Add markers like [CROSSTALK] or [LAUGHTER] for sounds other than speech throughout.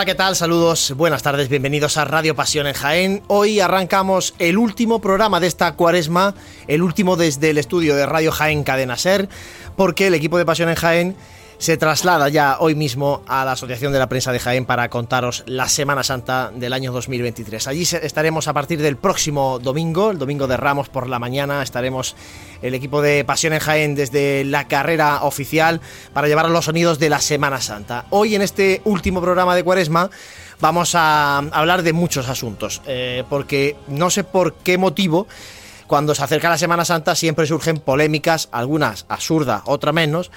Hola, ¿qué tal? Saludos, buenas tardes, bienvenidos a Radio Pasión en Jaén. Hoy arrancamos el último programa de esta cuaresma, el último desde el estudio de Radio Jaén Cadena Ser, porque el equipo de Pasión en Jaén se traslada ya hoy mismo a la Asociación de la Prensa de Jaén para contaros la Semana Santa del año 2023. Allí estaremos a partir del próximo domingo, el domingo de Ramos por la mañana, estaremos el equipo de Pasión en Jaén desde la carrera oficial para llevar los sonidos de la Semana Santa. Hoy en este último programa de Cuaresma vamos a hablar de muchos asuntos, eh, porque no sé por qué motivo cuando se acerca la Semana Santa siempre surgen polémicas, algunas absurdas, otras menos,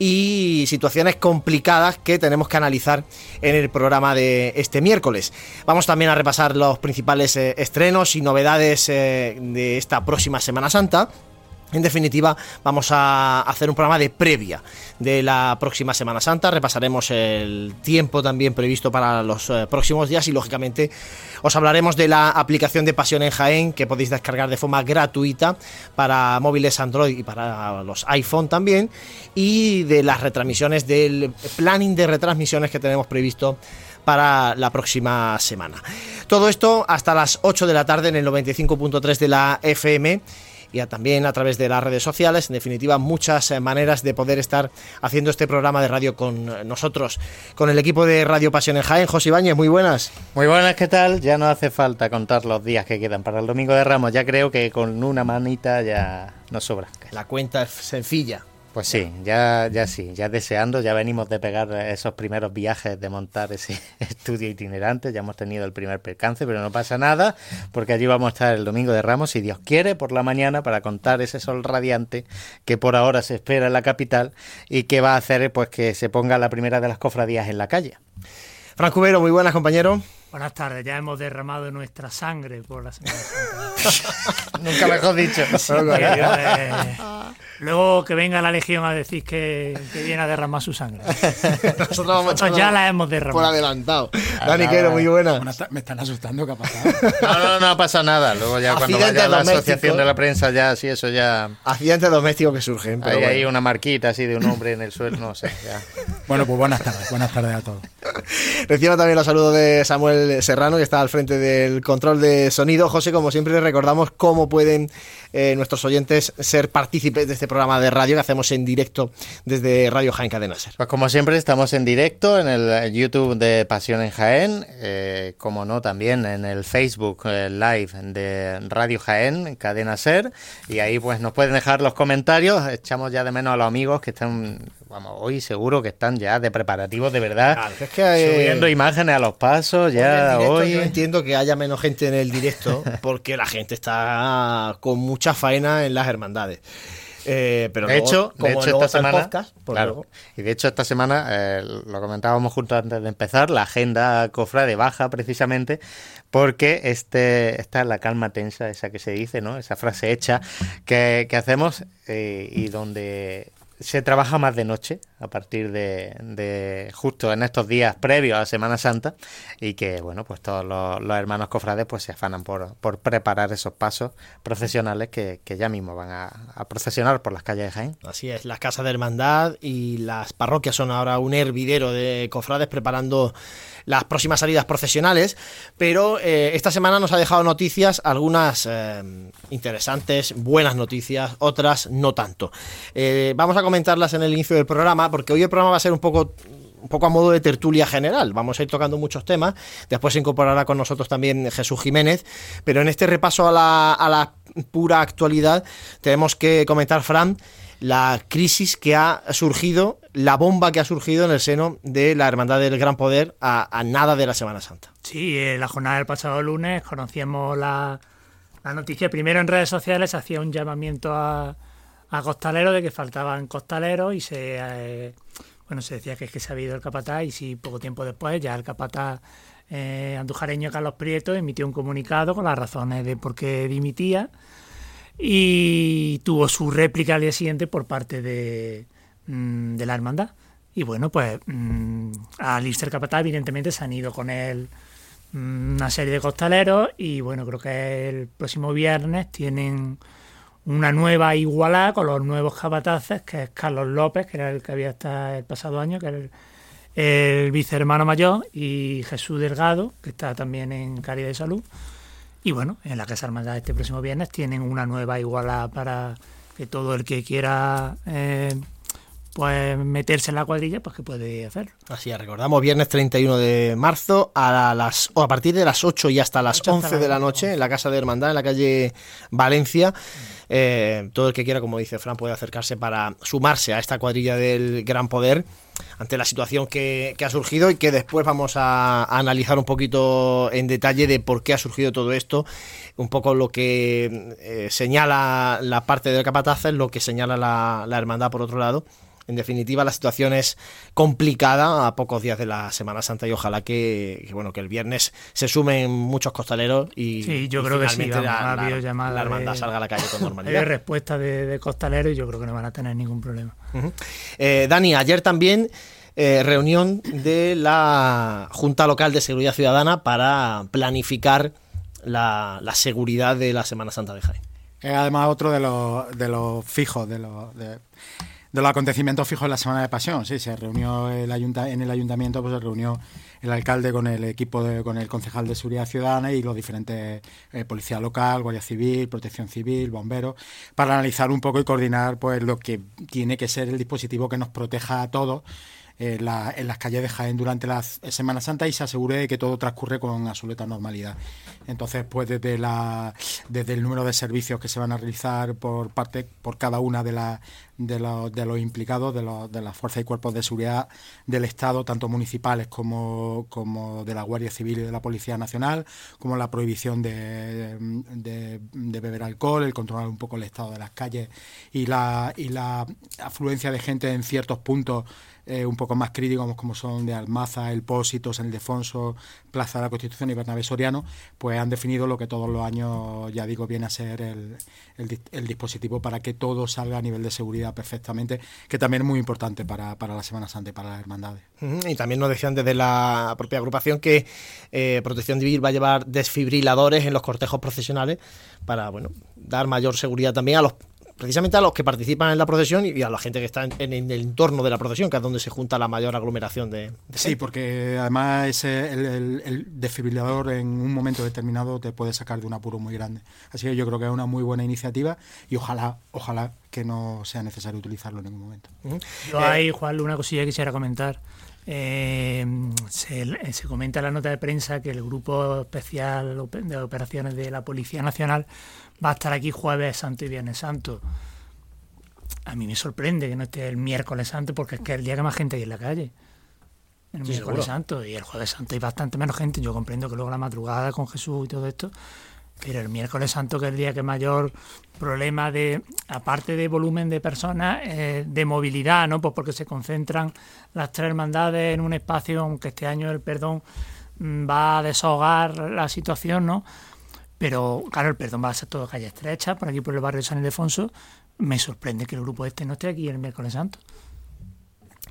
y situaciones complicadas que tenemos que analizar en el programa de este miércoles. Vamos también a repasar los principales eh, estrenos y novedades eh, de esta próxima Semana Santa. En definitiva, vamos a hacer un programa de previa de la próxima Semana Santa. Repasaremos el tiempo también previsto para los eh, próximos días y, lógicamente, os hablaremos de la aplicación de Pasión en Jaén que podéis descargar de forma gratuita para móviles Android y para los iPhone también. Y de las retransmisiones, del planning de retransmisiones que tenemos previsto para la próxima semana. Todo esto hasta las 8 de la tarde en el 95.3 de la FM y también a través de las redes sociales. En definitiva, muchas eh, maneras de poder estar haciendo este programa de radio con eh, nosotros, con el equipo de Radio Pasión en Jaén. José Ibáñez, muy buenas. Muy buenas, ¿qué tal? Ya no hace falta contar los días que quedan para el Domingo de Ramos. Ya creo que con una manita ya nos sobra. La cuenta es sencilla. Pues sí, ya, ya sí, ya deseando, ya venimos de pegar esos primeros viajes de montar ese [LAUGHS] estudio itinerante, ya hemos tenido el primer percance, pero no pasa nada, porque allí vamos a estar el domingo de Ramos, si Dios quiere, por la mañana, para contar ese sol radiante que por ahora se espera en la capital y que va a hacer pues que se ponga la primera de las cofradías en la calle. Franco Cubero, muy buenas compañero. Buenas tardes, ya hemos derramado nuestra sangre por la Semana Santa. [LAUGHS] Nunca mejor dicho. luego que venga la Legión a decir que, viene a derramar su sangre. [LAUGHS] Nosotros, vamos ya la hemos derramado. Por adelantado. Dani Quero, muy buena. me están asustando, ¿qué ha pasado? No, no, no pasa nada. Luego ya cuando vaya la asociación de la prensa, ya sí, eso ya... Accidentes domésticos que surgen. Pero hay una marquita así de un hombre en el suelo, no sé. Ya. Bueno, pues buenas tardes, buenas tardes a todos. Reciba también los saludos de Samuel Serrano, que está al frente del control de sonido. José, como siempre, recordamos cómo pueden eh, nuestros oyentes ser partícipes de este programa de radio que hacemos en directo desde Radio Jaén Cadena Ser. Pues como siempre, estamos en directo en el YouTube de Pasión en Jaén, eh, como no, también en el Facebook eh, Live de Radio Jaén Cadena Ser, y ahí pues nos pueden dejar los comentarios. Echamos ya de menos a los amigos que están vamos, hoy seguro que están ya de preparativos de verdad, es que, subiendo imágenes a los pasos, ya hoy... Yo entiendo que haya menos gente en el directo [LAUGHS] porque la gente está con mucha faena en las hermandades. Eh, pero de hecho, de hecho esta semana, pues y de hecho esta semana eh, lo comentábamos juntos antes de empezar, la agenda cofrade baja precisamente porque este esta es la calma tensa esa que se dice, ¿no? Esa frase hecha que, hacemos eh, y donde se trabaja más de noche a partir de, justo en estos días previos a Semana Santa y que bueno pues todos los, hermanos cofrades pues se afanan por, por preparar esos pasos procesionales que, ya mismo van a, a, procesionar por las calles de Jaén. Así es, las casas de hermandad y las parroquias son ahora un hervidero de cofrades preparando las próximas salidas procesionales, pero eh, esta semana nos ha dejado noticias, algunas eh, interesantes, buenas noticias, otras no tanto. Eh, vamos a comentarlas en el inicio del programa, porque hoy el programa va a ser un poco un poco a modo de tertulia general. Vamos a ir tocando muchos temas. Después se incorporará con nosotros también Jesús Jiménez. Pero en este repaso a la, a la pura actualidad tenemos que comentar, Fran, la crisis que ha surgido, la bomba que ha surgido en el seno de la Hermandad del Gran Poder a, nada de la Semana Santa. Sí, en la jornada del pasado lunes conocíamos la, noticia. Primero en redes sociales hacía un llamamiento a, a costaleros de que faltaban costaleros y se, eh, bueno, se decía que es que se había ido el capataz y si poco tiempo después ya el capataz eh, andujareño Carlos Prieto emitió un comunicado con las razones de por qué dimitía y tuvo su réplica al día siguiente por parte de, mm, de la hermandad. Y bueno, pues mm, al irse capataz, evidentemente se han ido con él mm, una serie de costaleros y bueno, creo que el próximo viernes tienen una nueva igualada con los nuevos capataces, que es Carlos López, que era el que había hasta el pasado año, que era el vicehermano mayor y Jesús Delgado, que está también en Caridad de Salud. Y bueno, en la Casa Hermandad este próximo viernes tienen una nueva iguala para que todo el que quiera eh, pues meterse en la cuadrilla, pues que puede hacerlo. Así es, recordamos, viernes 31 de marzo a las o a partir de las 8 y hasta las 11 de la noche en la Casa de Hermandad, en la calle Valencia. Eh, todo el que quiera, como dice Fran, puede acercarse para sumarse a esta cuadrilla del Gran Poder ante la situación que, ha surgido y que después vamos a, analizar un poquito en detalle de por qué ha surgido todo esto, un poco lo que eh, señala la parte del capataz, lo que señala la, la hermandad por otro lado en definitiva, la situación es complicada a pocos días de la Semana Santa y ojalá que, bueno que el viernes se sumen muchos costaleros y, sí, yo creo que sí, la, la, hermandad salga a la calle con [LAUGHS] normalidad. Hay respuesta de, costaleros y yo creo que no van a tener ningún problema. Eh, Dani, ayer también eh, reunión de la Junta Local de Seguridad Ciudadana para planificar la, seguridad de la Semana Santa de Jaén. Es además otro de los, de los fijos, de los, de los acontecimientos fijos de la Semana de Pasión. Sí, se reunió el ayunta en el ayuntamiento, pues se reunió el alcalde con el equipo, de, con el concejal de seguridad ciudadana y los diferentes eh, policía local, guardia civil, protección civil, bomberos, para analizar un poco y coordinar pues lo que tiene que ser el dispositivo que nos proteja a todos en, las calles de Jaén durante la Semana Santa y se asegure de que todo transcurre con absoluta normalidad. Entonces, pues desde, la, desde el número de servicios que se van a realizar por parte por cada una de, la, de, los, de los implicados, de, de las fuerzas y cuerpos de seguridad del Estado, tanto municipales como, de la Guardia Civil y de la Policía Nacional, como la prohibición de, beber alcohol, el controlar un poco el estado de las calles y la, afluencia de gente en ciertos puntos eh, un poco más críticos como son de Almaza, El Pósito, San Ildefonso, Plaza de la Constitución y Bernabé Soriano, pues han definido lo que todos los años, ya digo, viene a ser el, el, dispositivo para que todo salga a nivel de seguridad perfectamente, que también es muy importante para, para la Semana Santa y para las hermandades. Y también nos decían desde la propia agrupación que eh, Protección Civil va a llevar desfibriladores en los cortejos profesionales para bueno dar mayor seguridad también a los precisamente a los que participan en la procesión y a la gente que está en, el entorno de la procesión, que es donde se junta la mayor aglomeración de, Sí, porque además ese, el, desfibrilador en un momento determinado te puede sacar de un apuro muy grande. Así que yo creo que es una muy buena iniciativa y ojalá, ojalá que no sea necesario utilizarlo en ningún momento. Yo ahí, Juan, una cosilla que quisiera comentar. Eh, se, se, comenta en la nota de prensa que el Grupo Especial de Operaciones de la Policía Nacional va a estar aquí jueves santo y viernes santo. A mí me sorprende que no esté el miércoles santo porque es que es el día que más gente hay en la calle. El miércoles santo y el jueves santo hay bastante menos gente. Yo comprendo que luego la madrugada con Jesús y todo esto, pero el miércoles santo que es el día que mayor problema de, aparte de volumen de personas, eh, de movilidad, ¿no? Pues porque se concentran las tres hermandades en un espacio, aunque este año el perdón mm, va a desahogar la situación, ¿no? Pero claro, el perdón va a ser todo calle estrecha, por aquí por el barrio de San Ildefonso. Me sorprende que el grupo este no esté aquí el miércoles santo.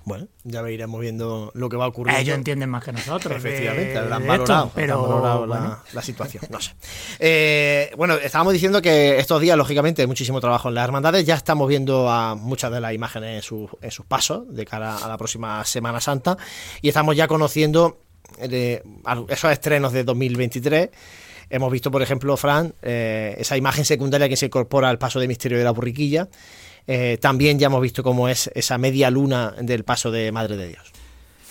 Bueno, ya iremos viendo lo que va a ocurrir. Ellos entienden más que nosotros. Efectivamente, han valorado, pero la, situación. No sé. Eh, bueno, estábamos diciendo que estos días, lógicamente, hay muchísimo trabajo en las hermandades. Ya estamos viendo a muchas de las imágenes en, sus, en sus pasos de cara a la próxima Semana Santa. Y estamos ya conociendo eh, esos estrenos de 2023 Hemos visto, por ejemplo, Fran, eh, esa imagen secundaria que se incorpora al paso de misterio de la burriquilla. Eh, también ya hemos visto cómo es esa media luna del paso de Madre de Dios.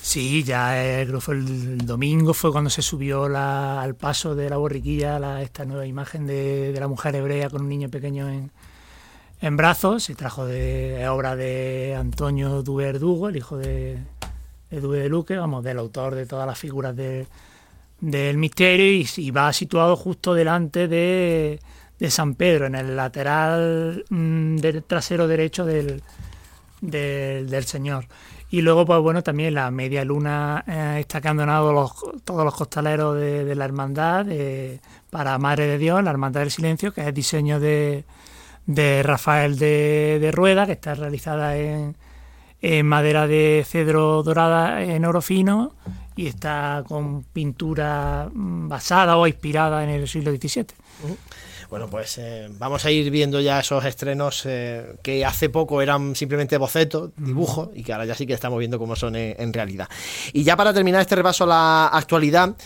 Sí, ya el, fue el, domingo fue cuando se subió al paso de la borriquilla esta nueva imagen de, la mujer hebrea con un niño pequeño en, brazos. Se trajo de obra de Antonio Duverdugo, el hijo de, de Luque, vamos, del autor de todas las figuras de, del misterio y, va situado justo delante de, San Pedro, en el lateral mm, del trasero derecho del, del, Señor. Y luego, pues bueno, también la media luna eh, está abandonado los, todos los costaleros de, la hermandad para Madre de Dios, la Hermandad del Silencio, que es diseño de, de Rafael de, de, Rueda, que está realizada en, en madera de cedro dorada en oro fino y está con pintura mm, basada o inspirada en el siglo XVII. Bueno, pues eh, vamos a ir viendo ya esos estrenos eh, que hace poco eran simplemente bocetos, dibujos, y que ahora ya sí que estamos viendo cómo son en realidad. Y ya para terminar este repaso a la actualidad,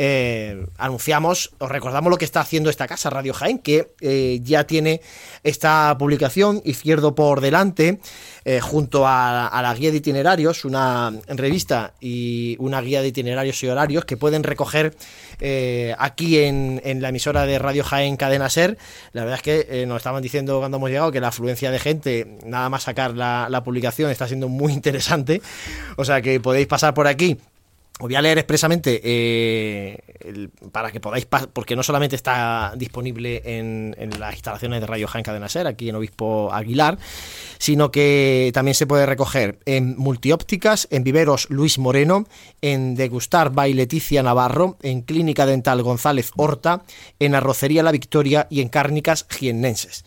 eh, anunciamos, os recordamos lo que está haciendo esta casa, Radio Jaén, que eh, ya tiene esta publicación, Izquierdo por delante, eh, junto a, la guía de itinerarios, una revista y una guía de itinerarios y horarios que pueden recoger aquí en, la emisora de Radio Jaén Cadena Ser. La verdad es que nos estaban diciendo cuando hemos llegado que la afluencia de gente, nada más sacar la publicación, está siendo muy [LAUGHS] interesante. O sea que podéis pasar por aquí os voy a leer expresamente eh, para que podáis, porque no solamente está disponible en, las instalaciones de Radio Jaén Cadena Ser, aquí en Obispo Aguilar, sino que también se puede recoger en Multiópticas, en Viveros Luis Moreno, en Degustar by Leticia Navarro, en Clínica Dental González Horta, en Arrocería La Victoria y en Cárnicas Giennenses.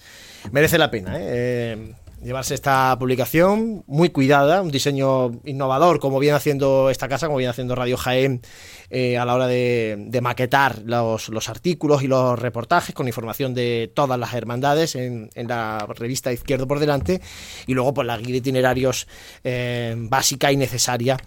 Merece la pena, ¿eh? eh llevarse esta publicación muy cuidada, un diseño innovador, como viene haciendo esta casa, como viene haciendo Radio Jaén eh, a la hora de, maquetar los, artículos y los reportajes con información de todas las hermandades en, la revista Izquierdo por Delante y luego pues la guía de itinerarios eh, básica y necesaria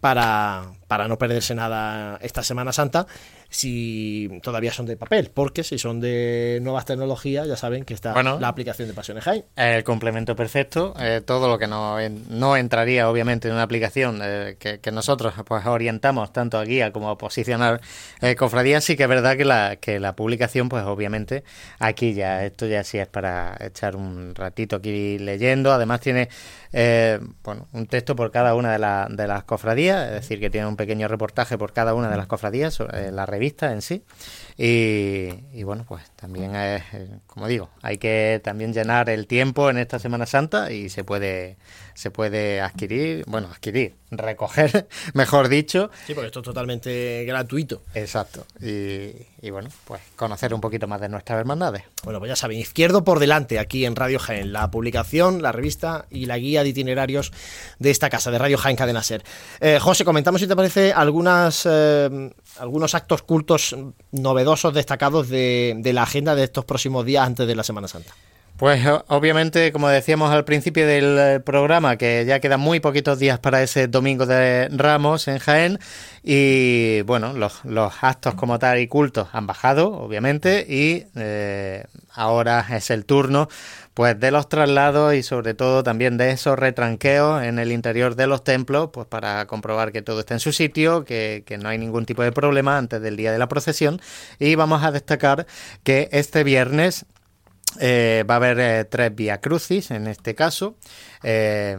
para, para no perderse nada esta Semana Santa si todavía son de papel, porque si son de nuevas tecnologías, ya saben que está la aplicación de Pasiones High. El complemento perfecto, eh, todo lo que no, no entraría obviamente en una aplicación eh, que, nosotros pues orientamos tanto a guía como a posicionar eh, cofradías, sí que es verdad que la, que la publicación, pues obviamente aquí ya, esto ya sí es para echar un ratito aquí leyendo, además tiene bueno, un texto por cada una de, de, las cofradías, es decir, que tiene un pequeño reportaje por cada una de las cofradías, sobre la revista en sí. Y, bueno, pues también es, eh, como digo, hay que también llenar el tiempo en esta Semana Santa y se puede, se puede adquirir, bueno, adquirir, recoger, [LAUGHS] mejor dicho. Sí, porque esto es totalmente gratuito. Exacto. Y, bueno, pues conocer un poquito más de nuestras hermandades. Bueno, pues ya saben, izquierdo por delante aquí en Radio Jaén, la publicación, la revista y la guía de itinerarios de esta casa, de Radio Jaén Cadena Ser. Eh, José, comentamos si te parece algunas, eh, algunos actos cultos novedosos destacados de, de la agenda de estos próximos días antes de la Semana Santa. Pues obviamente, como decíamos al principio del eh, programa, que ya quedan muy poquitos días para ese domingo de Ramos en Jaén y bueno, los, actos como tal y cultos han bajado, obviamente, y eh, ahora es el turno pues de los traslados y sobre todo también de esos retranqueos en el interior de los templos, pues para comprobar que todo está en su sitio, que, que no hay ningún tipo de problema antes del día de la procesión. Y vamos a destacar que este viernes eh, va a haber eh, tres Via Crucis en este caso. Eh,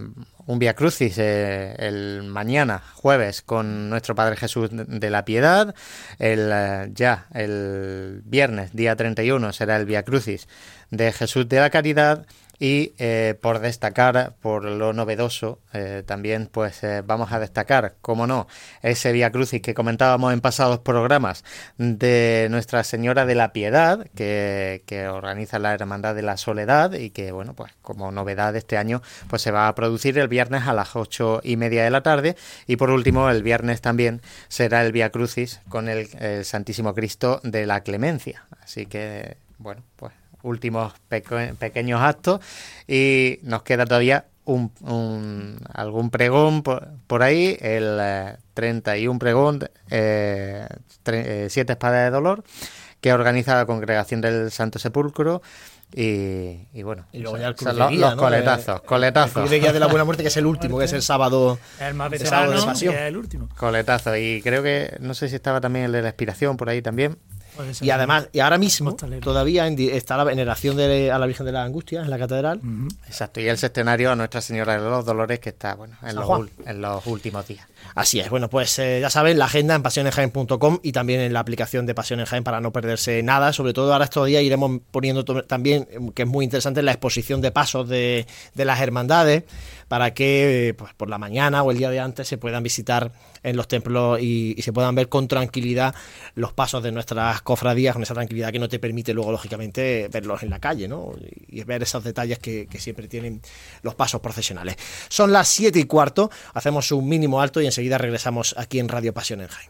un Via Crucis el mañana, jueves, con nuestro Padre Jesús de la Piedad. El, ya el viernes, día 31, será el Via Crucis de Jesús de la Caridad y eh, por destacar, por lo novedoso, eh, también pues eh, vamos a destacar, como no, ese Via Crucis que comentábamos en pasados programas de Nuestra Señora de la Piedad, que, que, organiza la Hermandad de la Soledad y que, bueno, pues como novedad este año, pues se va a producir el viernes a las ocho y media de la tarde y por último el viernes también será el Via Crucis con el Santísimo Cristo de la Clemencia. Así que, bueno, pues últimos pequeños actos y nos queda todavía un, algún pregón por, ahí, el 31 eh, pregón, eh, eh, Siete Espadas de Dolor, que organiza la Congregación del Santo Sepulcro. Y, bueno, y luego ya el los, coletazos, coletazos. El de la Buena Muerte, que es el último, que es el sábado, el más veterano, de pasión. el último. Coletazos. Y creo que, no sé si estaba también el de la expiración por ahí también. Y además, y ahora mismo todavía está la veneración de, a la Virgen de la Angustia en la catedral. Exacto, y el sextenario a Nuestra Señora de los Dolores que está bueno en, los, en los, últimos días. Así es, bueno, pues eh, ya saben, la agenda en pasionesjaen.com y también en la aplicación de Jaén para no perderse nada. Sobre todo ahora estos días iremos poniendo también, que es muy interesante, la exposición de pasos de, de las hermandades para que pues, por la mañana o el día de antes se puedan visitar en los templos y, se puedan ver con tranquilidad los pasos de nuestras cofradías, con esa tranquilidad que no te permite luego, lógicamente, verlos en la calle, ¿no? Y ver esos detalles que, siempre tienen los pasos profesionales. Son las 7 y cuarto, hacemos un mínimo alto y enseguida regresamos aquí en Radio Pasión en.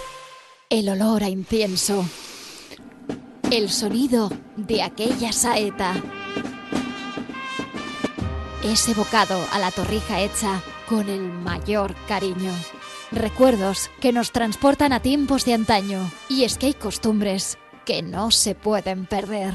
el olor a incienso, el sonido de aquella saeta, ese bocado a la torrija hecha con el mayor cariño. Recuerdos que nos transportan a tiempos de antaño. Y es que hay costumbres que no se pueden perder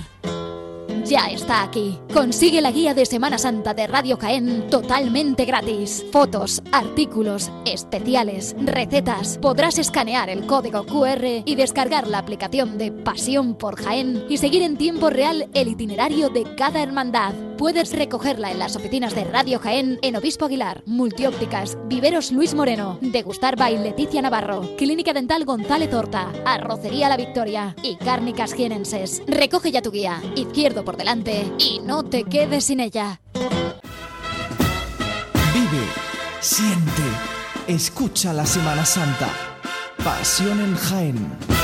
ya está aquí. Consigue la guía de Semana Santa de Radio Jaén totalmente gratis. Fotos, artículos, especiales, recetas. Podrás escanear el código QR y descargar la aplicación de Pasión por Jaén y seguir en tiempo real el itinerario de cada hermandad. Puedes recogerla en las oficinas de Radio Jaén en Obispo Aguilar, Multiópticas, Viveros Luis Moreno, Degustar by Leticia Navarro, Clínica Dental González Horta, Arrocería La Victoria y Cárnicas Jienenses. Recoge ya tu guía, izquierdo por delante y no te quedes sin ella. Vive, siente, escucha la Semana Santa. Pasión en Jaén.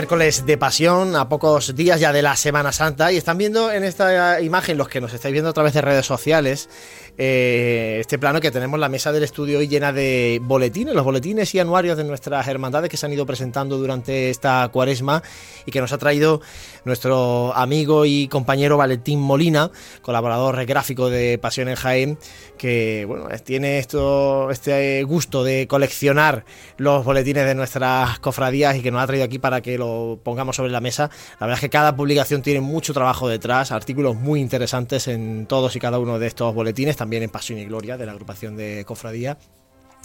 Miércoles de pasión, a pocos días ya de la Semana Santa, y están viendo en esta imagen, los que nos estáis viendo a través de redes sociales, eh, este plano que tenemos la mesa del estudio hoy llena de boletines, los boletines y anuarios de nuestras hermandades que se han ido presentando durante esta cuaresma y que nos ha traído nuestro amigo y compañero Valentín Molina, colaborador gráfico de Pasión en Jaén, que bueno, tiene esto, este gusto de coleccionar los boletines de nuestras cofradías y que nos ha traído aquí para que lo pongamos sobre la mesa. La verdad es que cada publicación tiene mucho trabajo detrás, artículos muy interesantes en todos y cada uno de estos boletines, también en Pasión y Gloria de la agrupación de cofradía.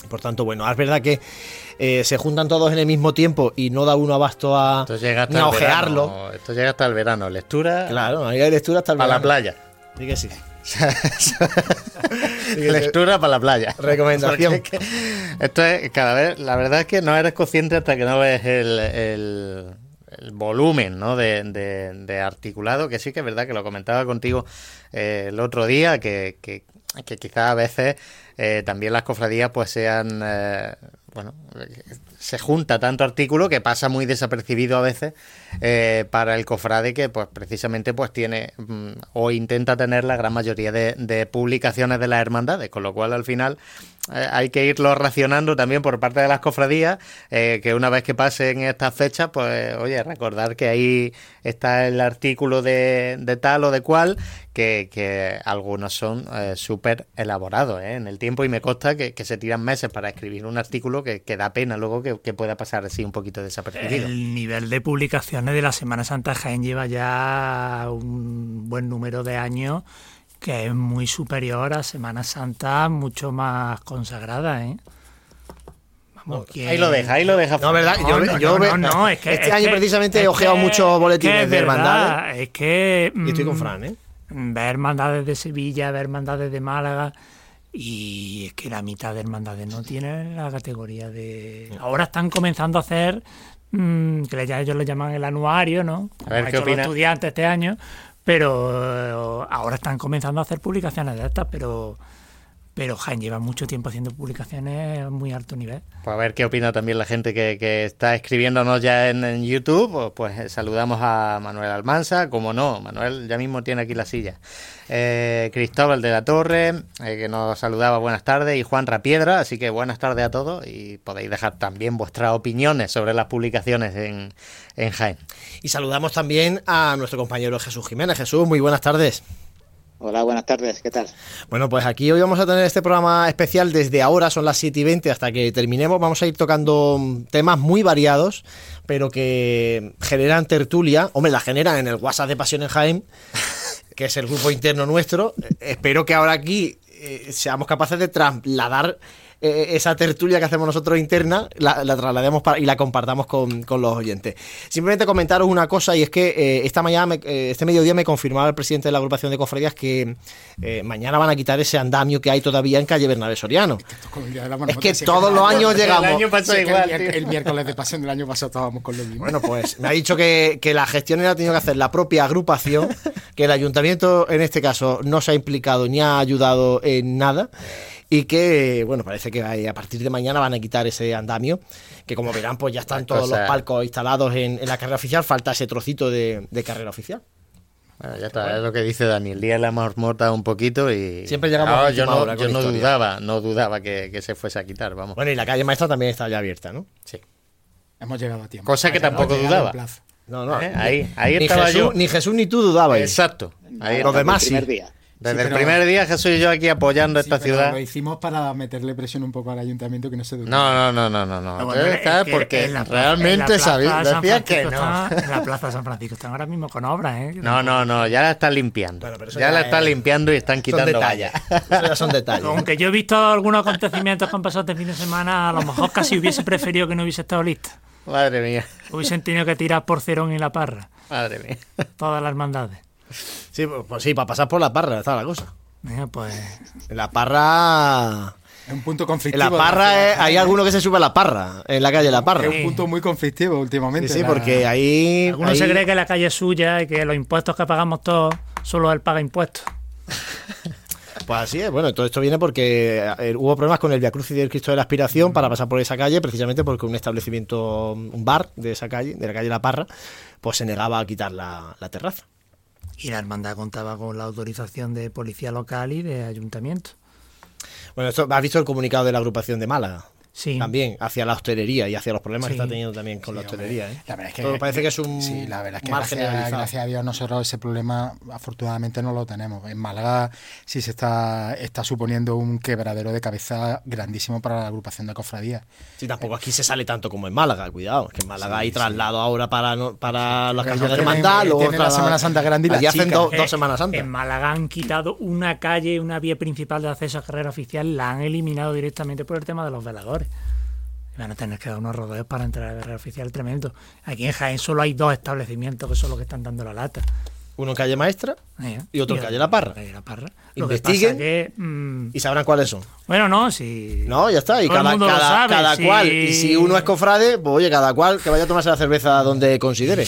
Por tanto, bueno, es verdad que eh, se juntan todos en el mismo tiempo y no da uno abasto a, esto llega hasta ojearlo. Esto llega hasta el verano. Lectura. Claro, hay lectura hasta el verano. A la playa. Sí que sí. [LAUGHS] Lectura para la playa. Recomendación. [LAUGHS] esto es cada vez, la verdad es que no eres consciente hasta que no ves el, volumen ¿no? de, articulado, que sí que es verdad que lo comentaba contigo eh, el otro día, que, que, que quizás a veces eh, también las cofradías pues sean, eh, bueno, se junta tanto artículo que pasa muy desapercibido a veces eh, para el cofrade que pues precisamente pues tiene mm, o intenta tener la gran mayoría de, de publicaciones de las hermandades, con lo cual al final hay que irlo racionando también por parte de las cofradías, eh, que una vez que pasen estas fechas, pues oye, recordar que ahí está el artículo de, tal o de cual, que, algunos son eh, súper elaborados en el tiempo y me consta que, se tiran meses para escribir un artículo que, da pena luego que, pueda pasar así un poquito desapercibido. El nivel de publicaciones de la Semana Santa Jaén lleva ya un buen número de años que es muy superior a Semana Santa, mucho más consagrada, ¿eh? Vamos, Ahí lo deja, ahí lo deja. No, ¿verdad? yo, no, no, es que, este año precisamente he ojeado muchos boletines de hermandades. Es que... Y estoy con mm, Fran, ¿eh? Ver hermandades de Sevilla, ver hermandades de Málaga... Y es que la mitad de hermandades no tienen la categoría de... Ahora están comenzando a hacer mm, que ellos le llaman el anuario, ¿no? a ver, ¿qué opinas? los estudiantes este año, pero eh, ahora están comenzando a hacer publicaciones de estas, pero pero Jaén lleva mucho tiempo haciendo publicaciones a muy alto nivel. Pues a ver qué opina también la gente que, está escribiéndonos ya en, YouTube. Pues, pues eh, saludamos a Manuel Almanza, como no, Manuel ya mismo tiene aquí la silla. Eh, Cristóbal de la Torre, eh, que nos saludaba buenas tardes, y Juan Rapiedra, así que buenas tardes a todos y podéis dejar también vuestras opiniones sobre las publicaciones en, en Jaén. Y saludamos también a nuestro compañero Jesús Jiménez. Jesús, muy buenas tardes. Hola, buenas tardes, ¿qué tal? Bueno, pues aquí hoy vamos a tener este programa especial desde ahora, son las 7 y 20, hasta que terminemos. Vamos a ir tocando temas muy variados, pero que generan tertulia. Hombre, la generan en el WhatsApp de Pasión en Jaén, [LAUGHS] que es el grupo interno nuestro. Espero que ahora aquí eh, seamos capaces de trasladar eh, esa tertulia que hacemos nosotros interna, la, traslademos y la compartamos con, los oyentes. Simplemente comentaros una cosa y es que eh, esta mañana, eh, este mediodía me confirmaba el presidente de la agrupación de cofradías que mañana van a quitar ese andamio que hay todavía en calle Bernabé Soriano. Es que todos los años llegamos. El, miércoles de pasión del año pasado estábamos con lo mismo. Bueno, pues me ha dicho que, que la gestión ha tenido que hacer la propia agrupación, que el ayuntamiento en este caso no se ha implicado ni ha ayudado en nada y que, bueno, parece que a partir de mañana van a quitar ese andamio, que como verán, pues ya están todos los palcos instalados en, la carrera oficial, falta ese trocito de, carrera oficial. Bueno, ya está, es lo que dice Dani. El día la marmota un poquito y. Siempre llegamos a yo no, yo no dudaba, no dudaba que, se fuese a quitar, vamos. Bueno, y la calle maestra también está ya abierta, ¿no? Sí. Hemos llegado a tiempo. Cosa que tampoco dudaba. No, no. ¿Eh? Ahí, ahí ni estaba Jesús, yo. Ni Jesús ni tú dudabais. Exacto. Ahí Los demás sí. Día. Desde el primer día Jesús y yo aquí apoyando esta ciudad. Lo hicimos para meterle presión un poco al ayuntamiento que no se No, no, no, no, no. no. porque realmente sabía decía que no. en la plaza de San [LAUGHS] Francisco están ahora mismo con obras, ¿eh? No, no, no, ya la están limpiando. ya, la están limpiando y están quitando vallas. ya son [LAUGHS] detalles. Aunque yo he visto algunos acontecimientos que han pasado este fin de semana, a lo mejor casi hubiese preferido que no hubiese estado lista. Madre mía. Hubiesen tenido que tirar por Cerón y la Parra. Madre mía. Todas las hermandades. Sí, pues, pues sí, para pasar por la Parra está la cosa. pues. En la Parra. Es un punto conflictivo. En la Parra hay alguno que se sube a la Parra, en la calle La Parra. Es un punto muy conflictivo últimamente. Sí, porque ahí. Alguno se cree que la calle es suya y que los impuestos que pagamos todos, solo él paga impuestos. [LAUGHS] Pues así es, bueno, todo esto viene porque eh, hubo problemas con el Via Cruz y del Cristo de la Aspiración para pasar por esa calle, precisamente porque un establecimiento, un bar de esa calle, de la calle La Parra, pues se negaba a quitar la terraza. Y la hermandad contaba con la autorización de policía local y de ayuntamiento. Bueno, esto, ¿has visto el comunicado de la agrupación de Málaga? Sí. también hacia la hostelería y hacia los problemas que está teniendo también con la hostelería. ¿eh? La verdad es que, parece que es un sí, la verdad es que gracias, a Dios nosotros ese problema afortunadamente no lo tenemos. En Málaga sí se está, está suponiendo un quebradero de cabeza grandísimo para la agrupación de cofradías. Sí, tampoco aquí se sale tanto como en Málaga, cuidado, que en Málaga hay traslado ahora para, no, para las calles de hermandad, luego la Semana Santa Grande y la hacen dos Semanas Santas. En Málaga han quitado una calle, una vía principal de acceso a carrera oficial, la han eliminado directamente por el tema de los veladores van a tener que dar unos rodeos para entrar a la guerra oficial tremendo. Aquí en Jaén solo hay dos establecimientos que son los que están dando la lata. Uno en calle Maestra y otro en calle La Parra. Calle la Parra. Investiguen mm, y sabrán cuáles son. Bueno, no, si. No, ya está. Y cada, cada, cual. Y si uno es cofrade, pues oye, cada cual que vaya a tomarse la cerveza donde considere.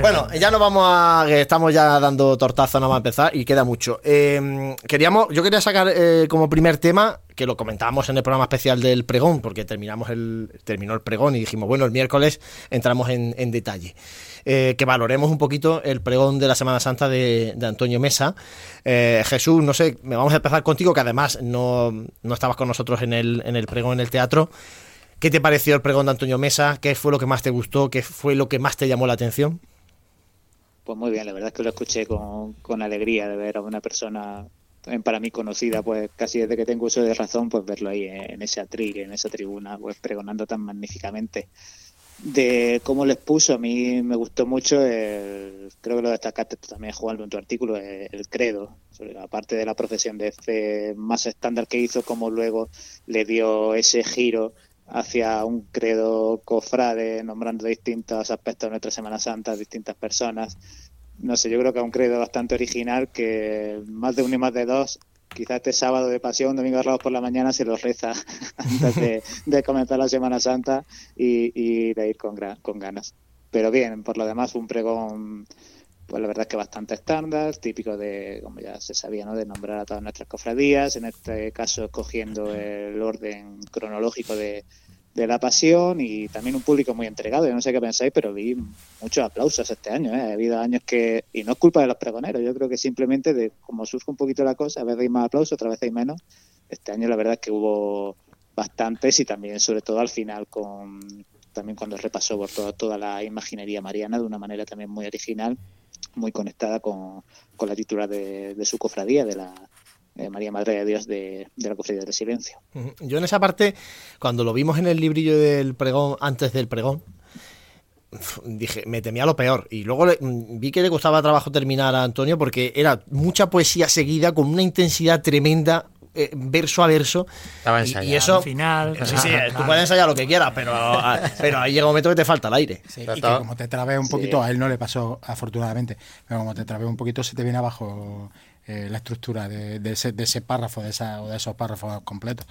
Bueno, ya nos vamos a. estamos ya dando tortazo nada más empezar y queda mucho. Eh, queríamos, yo quería sacar eh, como primer tema que lo comentábamos en el programa especial del pregón, porque terminamos el, terminó el pregón y dijimos, bueno, el miércoles entramos en, en detalle. Eh, que valoremos un poquito el pregón de la Semana Santa de, Antonio Mesa. Eh, Jesús, no sé, me vamos a empezar contigo, que además no, no estabas con nosotros en el, en el pregón en el teatro. ¿Qué te pareció el pregón de Antonio Mesa? ¿Qué fue lo que más te gustó? ¿Qué fue lo que más te llamó la atención? Pues muy bien, la verdad es que lo escuché con, con alegría de ver a una persona para mí conocida, pues casi desde que tengo uso de razón, pues verlo ahí en ese atril, en esa tribuna, pues pregonando tan magníficamente. De cómo les puso, a mí me gustó mucho, creo que lo destacaste también, jugando en tu artículo, el, credo, sobre la parte de la profesión de fe más estándar que hizo, como luego le dio ese giro hacia un credo cofrade, nombrando distintos aspectos de nuestra Semana Santa, distintas personas, no sé, yo creo que es un credo bastante original que más de uno y más de dos, quizás este sábado de pasión, domingo de por la mañana, se los reza [LAUGHS] antes de, comenzar la Semana Santa y, de ir con, con ganas. Pero bien, por lo demás, un pregón, pues la verdad es que bastante estándar, típico de, como ya se sabía, ¿no? de nombrar a todas nuestras cofradías, en este caso escogiendo el orden cronológico de, de la pasión y también un público muy entregado. Yo no sé qué pensáis, pero vi muchos aplausos este año. ¿eh? Ha habido años que, y no es culpa de los pregoneros, yo creo que simplemente de como surge un poquito la cosa, a veces hay más aplausos, otra vez hay menos. Este año la verdad es que hubo bastantes y también sobre todo al final con también cuando repasó por toda, toda la imaginería mariana de una manera también muy original muy conectada con, la titular de, su cofradía, de la María Madre de Dios de, la Cofradía del Silencio. Yo en esa parte, cuando lo vimos en el librillo del pregón, antes del pregón, dije, me temía lo peor. Y luego mm, vi que le costaba trabajo terminar a Antonio porque era mucha poesía seguida con una intensidad tremenda. Eh, verso a verso. Estaba y, y, eso al final sí sí tú puedes ensayar lo que quieras pero [LAUGHS] pero ahí llega un momento que te falta el aire. Y que como te trabé un poquito a él no le pasó afortunadamente pero como te trabé un poquito se te viene abajo eh, la estructura de, ese, de, ese, párrafo de esa, o de esos párrafos completos.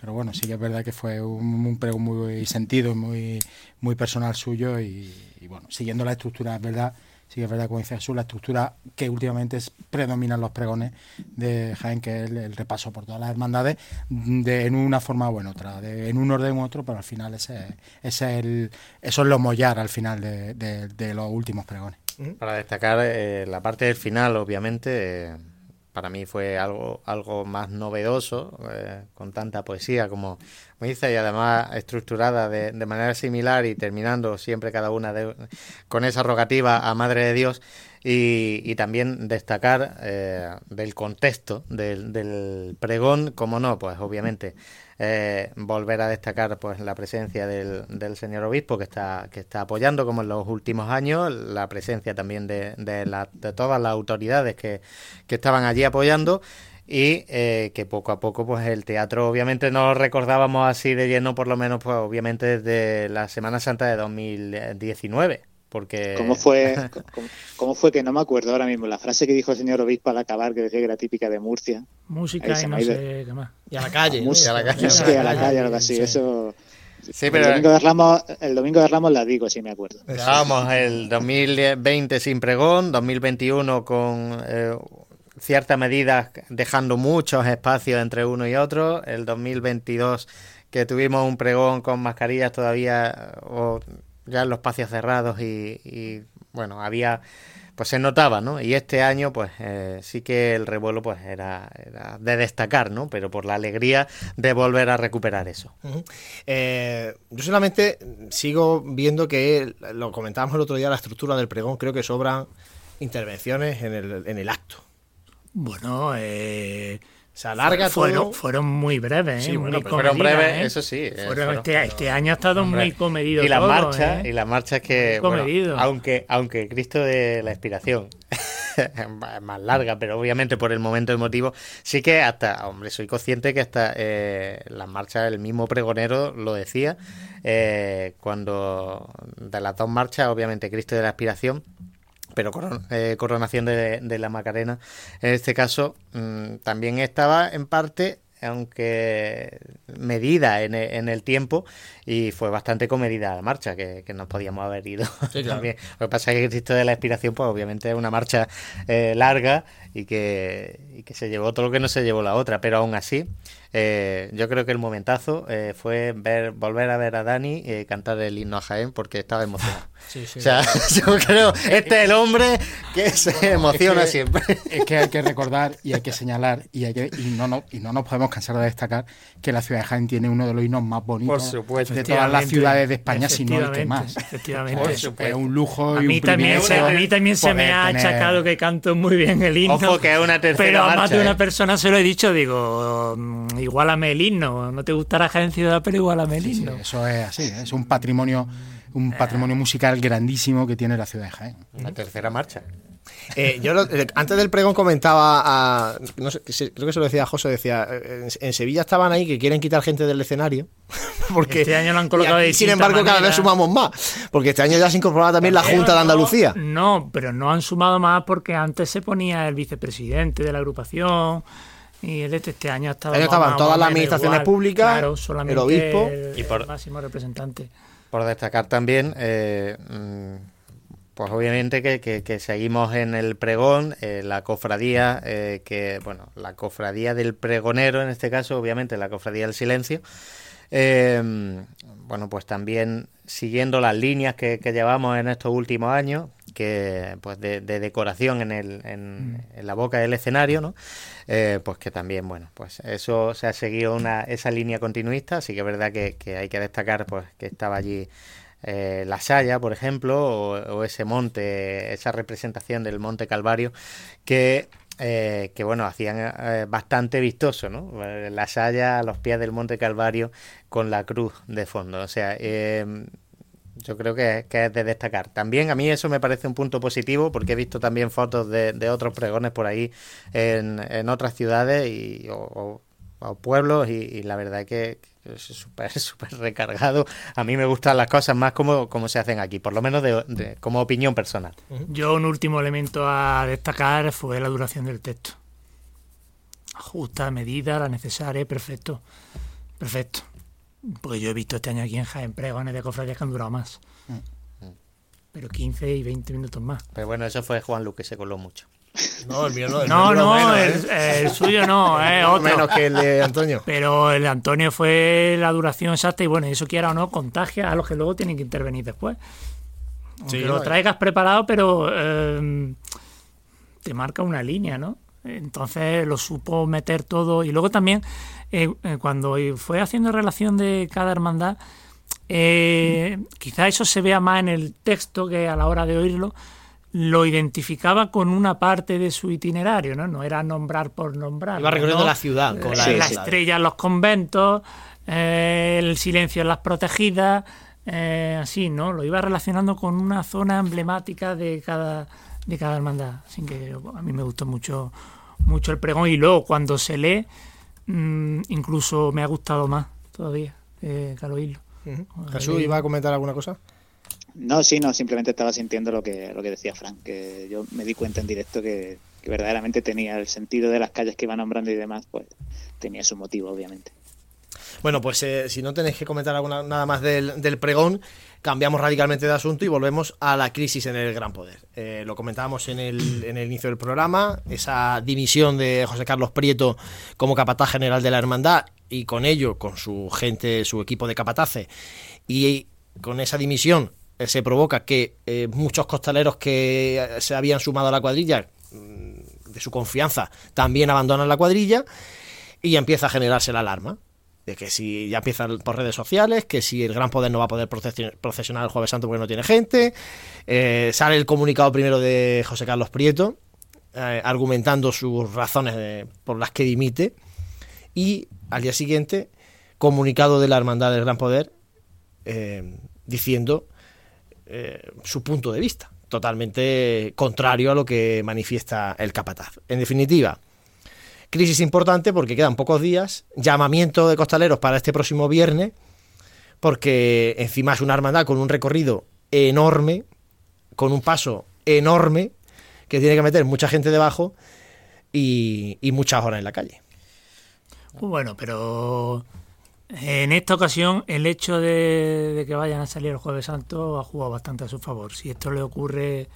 Pero bueno, sí que es verdad que fue un, un prego muy sentido, muy, muy personal suyo y, bueno, siguiendo la estructura, es verdad, sí que es verdad, como dice Jesús, la estructura que últimamente es, predominan los pregones de Jaén, que es el, repaso por todas las hermandades, de, en una forma o en otra, de, en un orden u otro, pero al final ese, es el, eso es lo mollar al final de, de, los últimos pregones. Para destacar eh, la parte del final, obviamente, eh, para mí fue algo, algo más novedoso, eh, con tanta poesía como me dice, y además estructurada de, manera similar y terminando siempre cada una con esa rogativa a Madre de Dios. Y, también destacar eh, del contexto del, del pregón, como no, pues obviamente eh, volver a destacar pues la presencia del, del, señor obispo que está que está apoyando como en los últimos años la presencia también de, de, de todas las autoridades que, que estaban allí apoyando y eh, que poco a poco pues el teatro obviamente no lo recordábamos así de lleno por lo menos pues obviamente desde la Semana Santa de 2019 porque... ¿Cómo fue, [LAUGHS] cómo, fue que no me acuerdo ahora mismo la frase que dijo el señor obispo al acabar, que decía que era típica de Murcia? Música y no sé qué más. Y a la calle. Música, a la calle. a la calle, algo así. Eso... Sí, pero... el, domingo de Ramos, el domingo de Ramos la digo, si me acuerdo. Vamos, el 2020 sin pregón, 2021 con eh, ciertas medidas dejando muchos espacios entre uno y otro, el 2022 que tuvimos un pregón con mascarillas todavía o ya en los espacios cerrados y, bueno, había pues se notaba, ¿no? Y este año, pues eh, sí que el revuelo, pues era, de destacar, ¿no? Pero por la alegría de volver a recuperar eso. Eh, yo solamente sigo viendo que, lo comentábamos el otro día, la estructura del pregón, creo que sobran intervenciones en el, en el acto. Bueno, eh, se alarga fueron, todo. Fueron muy breves, ¿eh? muy fueron breves, ¿eh? eso sí. Eh, este, este, año ha estado muy comedido. Y la marcha, y la marcha que, bueno, aunque, aunque Cristo de la Inspiración [LAUGHS] más larga, pero obviamente por el momento emotivo, sí que hasta, hombre, soy consciente que hasta eh, las marchas, el mismo pregonero lo decía, cuando de las dos marchas, obviamente Cristo de la Inspiración pero eh, coronación de, de, la Macarena, en este caso, mm, también estaba en parte aunque medida en, e, en, el tiempo y fue bastante comedida la marcha que, nos podíamos haber ido también. Lo que pasa es que Cristo de la Inspiración pues obviamente es una marcha eh, larga y que, y que se llevó todo lo que no se llevó la otra pero aún así eh, yo creo que el momentazo eh, fue ver, volver a ver a Dani eh, cantar el himno a Jaén porque estaba emocionado. [LAUGHS] O sea, [LAUGHS] yo creo, este es el hombre que se emociona siempre. Es que hay que recordar y hay que señalar y, hay que, y, no, no, y no nos podemos cansar de destacar que la ciudad de Jaén tiene uno de los himnos más bonitos de todas las ciudades de España, si no el que más. Efectivamente. Es un lujo a y mí un también A mí también se me ha achacado que canto muy bien el himno. Ojo que es una tercera Pero a más de una persona se lo he dicho, digo igualame el himno. No te gustará Jaén Ciudad, pero igualame el himno. eso es así, ¿eh? es un patrimonio un patrimonio musical grandísimo que tiene la ciudad de Jaén. La tercera marcha. Eh, yo eh, antes del pregón comentaba a, no sé, creo que se lo decía José, decía, en, Sevilla estaban ahí que quieren quitar gente del escenario, [LAUGHS] porque este año lo han colocado y sin embargo cada vez sumamos más, porque este año ya se incorporaba también la Junta de Andalucía. No, pero no han sumado más porque antes se ponía el vicepresidente de la agrupación, y este, este año estaba este estaban todas las administraciones públicas, el obispo y por, máximo representante. Por destacar también, eh, mm, pues obviamente que, seguimos en el pregón, eh, la cofradía, eh, que bueno, la cofradía del pregonero en este caso, obviamente la cofradía del silencio. bueno, pues también siguiendo las líneas que, llevamos en estos últimos años, que pues de, decoración en, el, en, mm. en, la boca del escenario, ¿no? Eh, pues que también, bueno, pues eso se ha seguido una, esa línea continuista, así que es verdad que, hay que destacar pues que estaba allí eh, la Saya, por ejemplo, o, ese monte, esa representación del Monte Calvario, que, eh, que bueno, hacían eh, bastante vistoso, ¿no? La Saya a los pies del Monte Calvario con la cruz de fondo. O sea, yo creo que, es de destacar. También a mí eso me parece un punto positivo porque he visto también fotos de, otros pregones por ahí en, en otras ciudades y, o, pueblos y, la verdad es que es súper [LAUGHS] súper recargado. A mí me gustan las cosas más como, como se hacen aquí, por lo menos de, como opinión personal. Yo un último elemento a destacar fue la duración del texto. Justa, medida, la necesaria, perfecto. Perfecto. Porque yo he visto este año aquí en Jaén pregones de cofradías que han durado más. Mm. Pero 15 y 20 minutos más. Pero bueno, eso fue Juan Luque, se coló mucho. [LAUGHS] No, el mío no. no, no, ¿eh? el, suyo no, [LAUGHS] es otro. Menos que el de Antonio. Pero el de Antonio fue la duración exacta y bueno, eso quiera o no, contagia a los que luego tienen que intervenir después. Aunque lo traigas preparado, pero eh, te marca una línea, ¿no? Entonces lo supo meter todo. Y luego también, eh, eh, cuando fue haciendo relación de cada hermandad, eh, quizá eso se vea más en el texto que a la hora de oírlo, lo identificaba con una parte de su itinerario, ¿no? No era nombrar por nombrar. Iba recorriendo la ciudad, con la, estrella en los conventos, el silencio en las protegidas, así, ¿no? Lo iba relacionando con una zona emblemática de cada, de cada hermandad. Así que a mí me gustó mucho mucho el pregón y luego cuando se lee, mm, incluso me ha gustado más todavía eh, que al oírlo. Jesús, ¿iba a comentar alguna cosa? No, sí, no, simplemente estaba sintiendo lo que, lo que decía Frank, que yo me di cuenta en directo que, verdaderamente tenía el sentido de las calles que iba nombrando y demás, pues tenía su motivo, obviamente. Bueno, pues eh, si no tenéis que comentar alguna, nada más del, del, pregón, cambiamos radicalmente de asunto y volvemos a la crisis en el Gran Poder. Eh, lo comentábamos en el, en el inicio del programa, esa dimisión de José Carlos Prieto como capataz general de la hermandad y con ello, con su gente, su equipo de capataces, y con esa dimisión eh, se provoca que eh, muchos costaleros que se habían sumado a la cuadrilla, mm, de su confianza, también abandonan la cuadrilla y empieza a generarse la alarma de que si ya empiezan por redes sociales, que si el Gran Poder no va a poder procesionar el Jueves Santo porque no tiene gente. Eh, sale el comunicado primero de José Carlos Prieto, eh, argumentando sus razones por las que dimite. Y al día siguiente, comunicado de la Hermandad del Gran Poder, eh, diciendo su punto de vista, totalmente contrario a lo que manifiesta el capataz. En definitiva, Crisis importante porque quedan pocos días. Llamamiento de costaleros para este próximo viernes, porque encima es una hermandad con un recorrido enorme, con un paso enorme, que tiene que meter mucha gente debajo y, muchas horas en la calle. Bueno, pero en esta ocasión el hecho de, de, que vayan a salir el jueves santo ha jugado bastante a su favor. Si esto le ocurre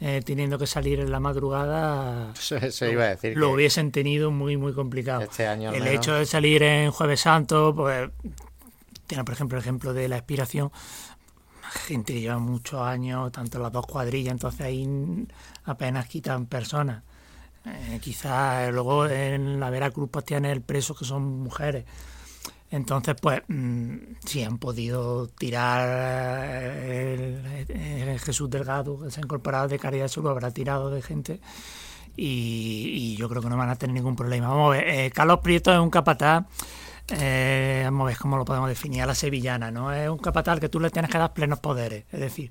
eh, teniendo que salir en la madrugada, se, iba a decir lo hubiesen tenido muy, muy complicado. Este año el hecho de salir en Jueves Santo, pues tiene por ejemplo el ejemplo de la expiración, gente que lleva muchos años, tanto las dos cuadrillas, entonces ahí apenas quitan personas. Eh, quizás luego en la Veracruz pues tiene el preso que son mujeres. Entonces, pues, mm, sí han podido tirar el, Jesús Delgado, que se ha incorporado de caridad, se lo habrá tirado de gente. Y, yo creo que no van a tener ningún problema. Vamos a ver, eh, Carlos Prieto es un capataz, eh, vamos a ver cómo lo podemos definir, a la sevillana, ¿no? Es un capataz que tú le tienes que dar plenos poderes. Es decir,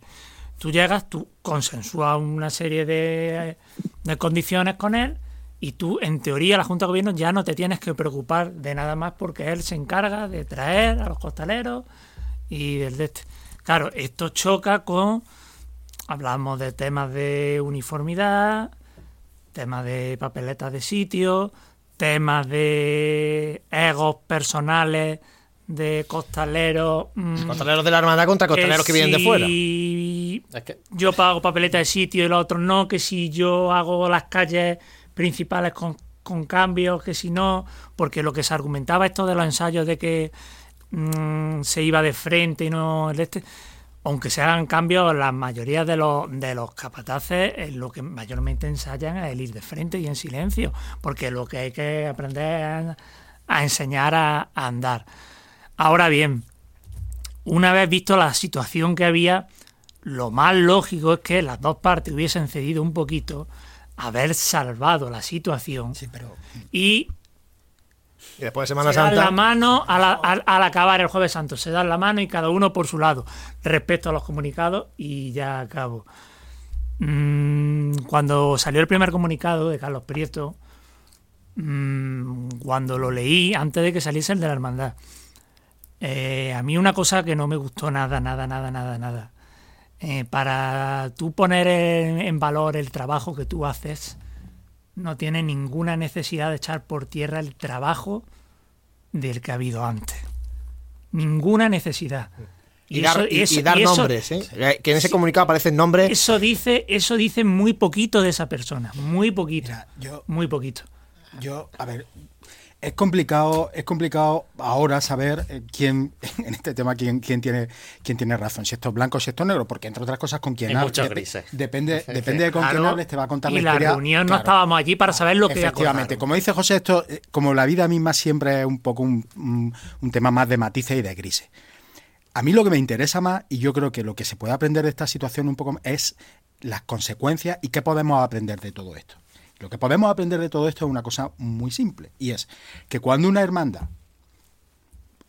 tú llegas, tú consensúas una serie de, de condiciones con él y tú, en teoría, la Junta de Gobierno ya no te tienes que preocupar de nada más porque él se encarga de traer a los costaleros y del de este. Claro, esto choca con, hablamos de temas de uniformidad, temas de papeletas de sitio, temas de egos personales de costaleros. Mm, costaleros de la Armada contra costaleros que, vienen de fuera. Yo pago papeleta de sitio y los otros no, que si yo hago las calles principales con, con cambios, que si no, porque lo que se argumentaba esto de los ensayos de que mm, se iba de frente y no el este, aunque se hagan cambios, la mayoría de los, de los capataces es lo que mayormente ensayan es el ir de frente y en silencio, porque lo que hay que aprender es a, enseñar a, andar. Ahora bien, una vez visto la situación que había, lo más lógico es que las dos partes hubiesen cedido un poquito, haber salvado la situación y y después de Semana se Santa. Dan la mano al, acabar el Jueves Santo. Se dan la mano y cada uno por su lado. Respecto a los comunicados, y ya acabo. Mm, cuando salió el primer comunicado de Carlos Prieto, mm, cuando lo leí, antes de que saliese el de la hermandad, eh, a mí una cosa que no me gustó nada, nada, nada, nada, nada. Eh, para tú poner en valor el trabajo que tú haces, no tiene ninguna necesidad de echar por tierra el trabajo del que ha habido antes. Ninguna necesidad. Y, dar, nombres, ¿eh? que en ese comunicado aparecen nombres. Eso dice, eso dice muy poquito de esa persona, muy poquito. yo, muy poquito. Yo, a ver, es complicado, es complicado ahora saber eh, quién, [LAUGHS] en este tema, quién, quién tiene, quién tiene razón, si esto es blanco o si esto es negro, porque entre otras cosas con quién hables. grises. Depende, [LAUGHS] depende de con quién hables, te va a contar y la historia. la reunión no estábamos allí para saber lo que Efectivamente, como dice José, esto, eh, como la vida misma siempre es un poco un, un tema más de matices y de grises. A mí lo que me interesa más, y yo creo que lo que se puede aprender de esta situación un poco es las consecuencias y qué podemos aprender de todo esto. Lo que podemos aprender de todo esto es una cosa muy simple, y es que cuando una hermandad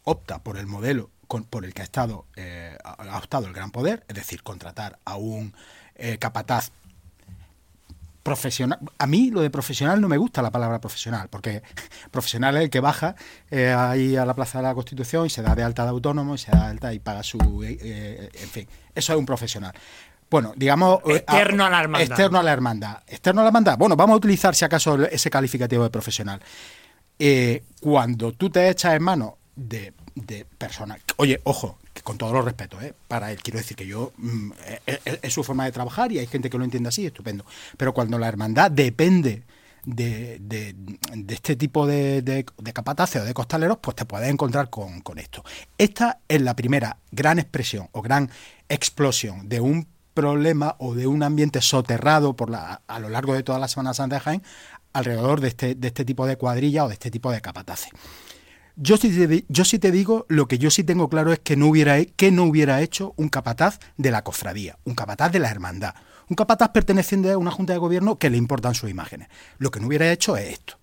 opta por el modelo por el que ha, estado, eh, ha optado el gran poder, es decir, contratar a un eh, capataz profesional. A mí lo de profesional no me gusta la palabra profesional, porque [LAUGHS] profesional es el que baja eh, ahí a la Plaza de la Constitución y se da de alta de autónomo y se da de alta y paga su... en fin, eso es un profesional bueno, digamos... Eh, externo a, la hermandad. Externo a la hermandad. Externo a la hermandad. Bueno, vamos a utilizar si acaso ese calificativo de profesional. Eh, cuando tú te echas en manos de, de personas... Oye, ojo, con todos los respetos, ¿eh? para él. Quiero decir que yo mm, es, su forma de trabajar y hay gente que lo entiende así, estupendo. Pero cuando la hermandad depende de, de, este tipo de, de, capataces o de costaleros, pues te puedes encontrar con, con, esto. Esta es la primera gran expresión o gran explosión de un problema o de un ambiente soterrado por la, a lo largo de toda la Semana Santa de Jaén alrededor de este, de este tipo de cuadrilla o de este tipo de capataces. Yo sí, te, yo sí te digo, lo que yo sí tengo claro es que no, hubiera, que no hubiera hecho un capataz de la cofradía, un capataz de la hermandad, un capataz perteneciente a una junta de gobierno que le importan sus imágenes. Lo que no hubiera hecho es esto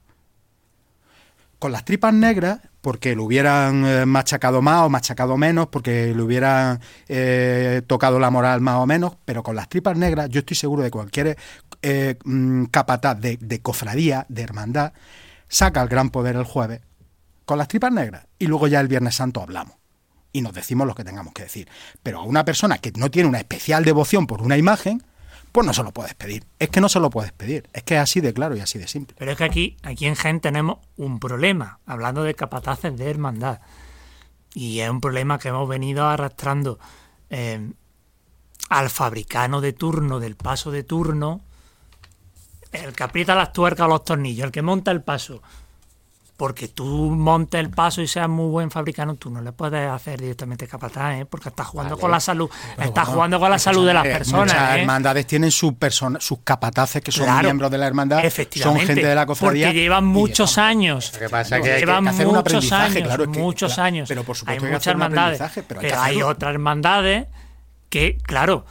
con las tripas negras, porque lo hubieran eh, machacado más o machacado menos, porque le hubieran eh, tocado la moral más o menos, pero con las tripas negras yo estoy seguro de cualquier eh, mm, capataz de, de, cofradía, de hermandad, saca el gran poder el jueves con las tripas negras y luego ya el Viernes Santo hablamos y nos decimos lo que tengamos que decir. Pero a una persona que no tiene una especial devoción por una imagen, pues no se lo puedes pedir. Es que no se lo puedes pedir. Es que es así de claro y así de simple. Pero es que aquí, aquí en Gen tenemos un problema, hablando de capataces de hermandad. Y es un problema que hemos venido arrastrando eh, al fabricano de turno, del paso de turno, el que aprieta las tuercas o los tornillos, el que monta el paso porque tú montes el paso y seas muy buen fabricante, tú no le puedes hacer directamente capataz, ¿eh? porque estás jugando con la salud, estás jugando con la salud de las personas. Muchas ¿eh? hermandades tienen sus sus capataces que son miembros de la hermandad, son gente de la cofradía. Porque llevan muchos años. que pasa que llevan hacer muchos años, claro, muchos años. Pero por supuesto hay muchas hermandades, pero, hay, hay otras hermandades que, claro,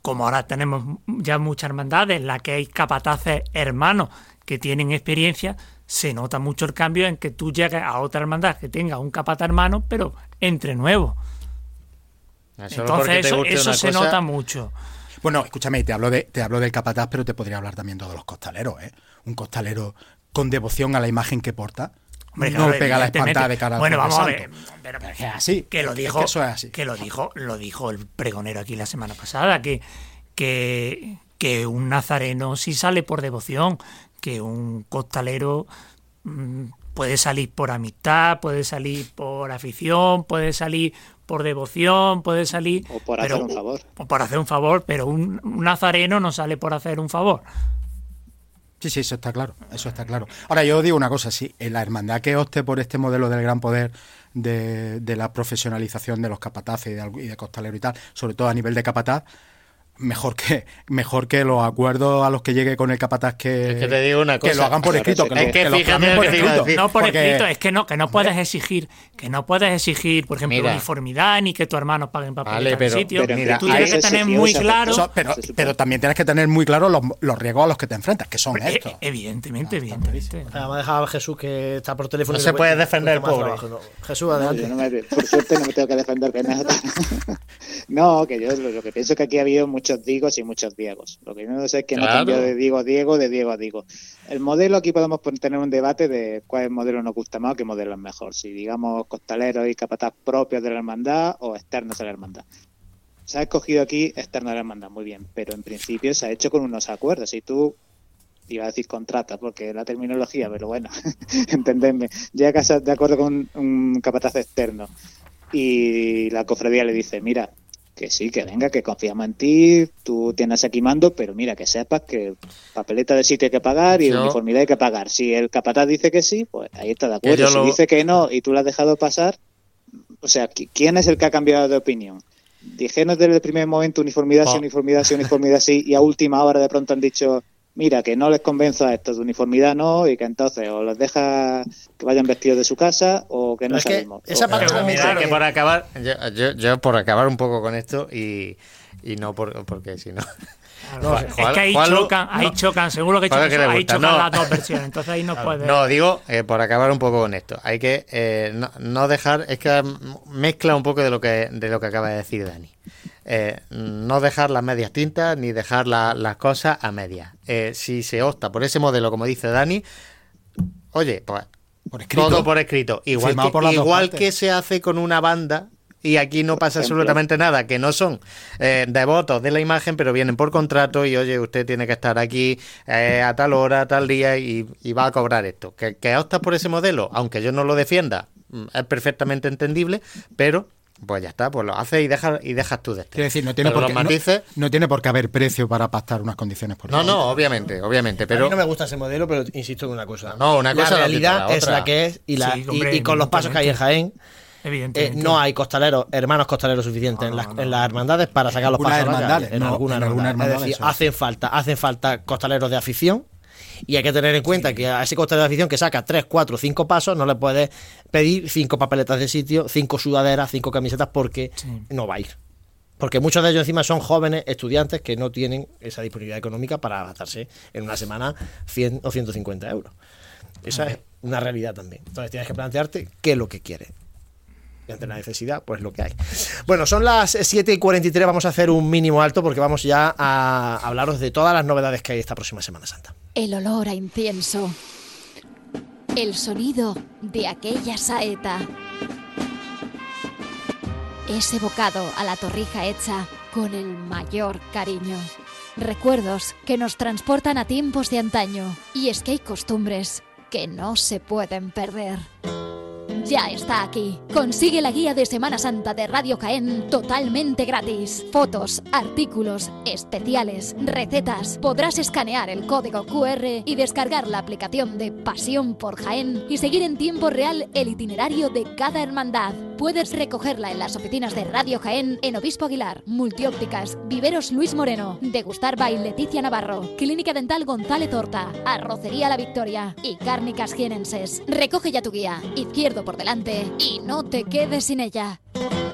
como ahora tenemos ya muchas hermandades en las que hay capataces hermanos que tienen experiencia, se nota mucho el cambio en que tú llegues a otra hermandad que tenga un capata hermano, pero entre nuevos. Entonces eso, se nota mucho. Bueno, escúchame, te hablo, de, te hablo del capataz, pero te podría hablar también de los costaleros, ¿eh? Un costalero con devoción a la imagen que porta. no pega la espantada de cara al Bueno, vamos a ver. Pero, es así. Que lo dijo, eso es así. Que lo dijo, lo dijo el pregonero aquí la semana pasada, que, que, que un nazareno sí sale por devoción, que un costalero mm, puede salir por amistad, puede salir por afición, puede salir por devoción, puede salir... O por hacer un favor. O por hacer un favor, pero un, nazareno no sale por hacer un favor. Sí, sí, eso está claro, eso está claro. Ahora yo digo una cosa, sí, en la hermandad que opte por este modelo del gran poder de, la profesionalización de los capataces y de, y de costalero y tal, sobre todo a nivel de capataz, mejor que [LAUGHS] mejor que los acuerdos a los que llegue con el capataz que, que te digo una cosa. que lo hagan por escrito que, es que, lo, que por escrito. no por escrito es que no que no puedes exigir que no puedes exigir por ejemplo uniformidad ni que tu hermano paguen papel vale, pero, sitio. mira, tú tienes que tener muy claro pero, pero también tienes que tener muy claro los, los, riesgos a los que te enfrentas que son e- estos. evidentemente evidentemente. vamos a dejar a Jesús que está por teléfono no se puede defender el pobre. Jesús adelante. por suerte no me tengo que defender de nada [LAUGHS] no que yo lo, que pienso es que aquí ha habido muchos digos y muchos diegos lo que no sé es que no cambió de Diego a Diego, de Diego a Diego. El modelo, aquí podemos tener un debate de cuál modelo nos gusta más o qué modelo es mejor. Si digamos costaleros y capataz propios de la hermandad o externos de la hermandad. Se ha escogido aquí externo de la hermandad, muy bien, pero en principio se ha hecho con unos acuerdos. Si tú iba a decir contrata porque la terminología, pero bueno, [LAUGHS] entendedme, llega de acuerdo con un capataz externo y la cofradía le dice, mira, que sí, que venga, que confiamos en ti, tú tienes aquí mando, pero mira, que sepas que papeleta de sitio hay que pagar y uniformidad hay que pagar. Si el capataz dice que sí, pues ahí está de acuerdo. Si dice que no y tú lo has dejado pasar, o sea, ¿quién es el que ha cambiado de opinión? Dijeron desde el primer momento uniformidad, sí, oh. uniformidad, sí, uniformidad, sí, y a última hora de pronto han dicho, mira, que no les convenzo a estos de uniformidad no, y que entonces o los deja que vayan vestidos de su casa o que no es salimos. esa parte mira, que por acabar, yo, yo, por acabar un poco con esto y, y no por, porque si no... No, es que ahí chocan, ahí chocan, seguro que, chocan, ahí chocan las dos versiones, entonces ahí no puede. No, digo, eh, por acabar un poco con esto, hay que eh, no, no, dejar, es que mezcla un poco de lo que de lo que acaba de decir Dani. Eh, no dejar las medias tintas ni dejar las cosas a medias. Eh, si se opta por ese modelo, como dice Dani, oye, pues todo por escrito. Igual, que, igual que se hace con una banda y aquí no pasa absolutamente nada, que no son eh, devotos de la imagen, pero vienen por contrato y oye, usted tiene que estar aquí a tal hora, a tal día y, va a cobrar esto. Que, que optas por ese modelo, aunque yo no lo defienda, mm, es perfectamente entendible, pero pues ya está, pues lo haces y dejas y dejas tú de Quiero decir, no tiene, por qué, no, tiene por qué haber precio para pactar unas condiciones por No, no, obviamente, obviamente, pero... A mí no me gusta ese modelo, pero insisto en una cosa. No, una cosa la realidad es la que es y, la, y, con los pasos que hay en Jaén, eh, no hay costaleros, hermanos costaleros suficientes en, las, en, las, hermandades para sacar los pasos hermandades, en, alguna hermandad. Es decir, hacen falta, hacen falta costaleros de afición y hay que tener en cuenta que a ese coste de afición que saca 3, 4, 5 pasos, no le puedes pedir 5 papeletas de sitio, 5 sudaderas, 5 camisetas, porque no va a ir. Porque muchos de ellos encima son jóvenes estudiantes que no tienen esa disponibilidad económica para gastarse en una semana 100 o 150 euros. Esa es una realidad también. Entonces tienes que plantearte qué es lo que quieres. Y ante la necesidad, pues lo que hay. Bueno, son las 7 y 43, vamos a hacer un mínimo alto porque vamos ya a hablaros de todas las novedades que hay esta próxima Semana Santa. El olor a incienso. El sonido de aquella saeta. Ese bocado a la torrija hecha con el mayor cariño. Recuerdos que nos transportan a tiempos de antaño. Y es que hay costumbres que no se pueden perder ya está aquí. Consigue la guía de Semana Santa de Radio Jaén totalmente gratis. Fotos, artículos, especiales, recetas. Podrás escanear el código QR y descargar la aplicación de Pasión por Jaén y seguir en tiempo real el itinerario de cada hermandad. Puedes recogerla en las oficinas de Radio Jaén en Obispo Aguilar, Multiópticas, Viveros Luis Moreno, Degustar by Leticia Navarro, Clínica Dental González Horta, Arrocería La Victoria y Cárnicas Jienenses. Recoge ya tu guía, izquierdo por delante y no te quedes sin ella.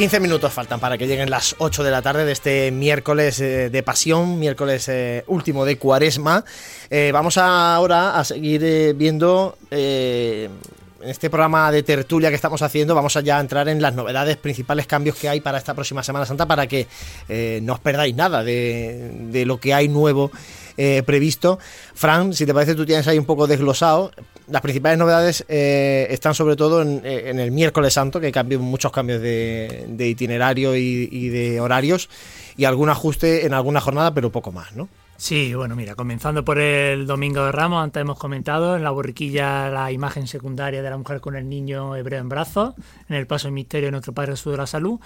15 minutos faltan para que lleguen las 8 de la tarde de este miércoles eh, de pasión, miércoles eh, último de cuaresma. Eh, vamos ahora a seguir viendo en este programa de tertulia que estamos haciendo, vamos a ya entrar en las novedades, principales cambios que hay para esta próxima Semana Santa para que no os perdáis nada de, lo que hay nuevo eh, previsto. Fran, si te parece, tú tienes ahí un poco desglosado. Las principales novedades eh, están sobre todo eh, en, el miércoles santo, que cambian muchos cambios de, itinerario y, de horarios, y algún ajuste en alguna jornada, pero poco más, ¿no? Sí, bueno, mira, comenzando por el Domingo de Ramos, antes hemos comentado en la borriquilla la imagen secundaria de la mujer con el niño hebreo en brazos, en el paso de misterio de nuestro Padre Jesús de la Salud,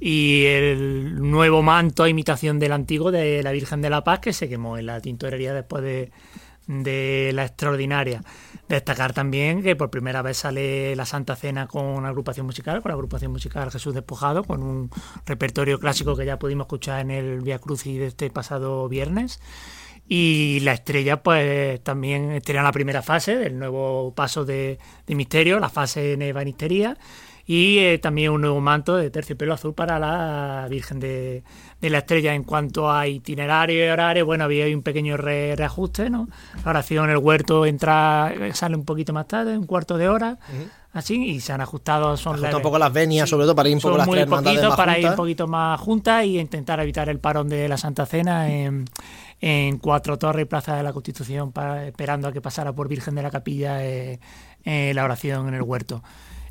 y el nuevo manto a imitación del antiguo de la Virgen de la Paz que se quemó en la tintorería después de, de la extraordinaria. Destacar también que por primera vez sale la Santa Cena con una agrupación musical, con la agrupación musical Jesús Despojado, con un repertorio clásico que ya pudimos escuchar en el Via Crucis de este pasado viernes. Y la estrella, pues también estrena la primera fase del nuevo paso de, de misterio, la fase en Evanistería y eh, también un nuevo manto de terciopelo azul para la Virgen de, la Estrella. En cuanto a itinerario y horario, bueno, había un pequeño reajuste, ¿no? La oración en el huerto entra, sale un poquito más tarde, un cuarto de hora. Así, y se han ajustado, son un poco las venias, sobre todo para ir un poco las muy poquito, para ir un poquito más juntas y intentar evitar el parón de la Santa Cena en, Cuatro Torres y Plaza de la Constitución, esperando a que pasara por Virgen de la Capilla eh, eh, la oración en el huerto.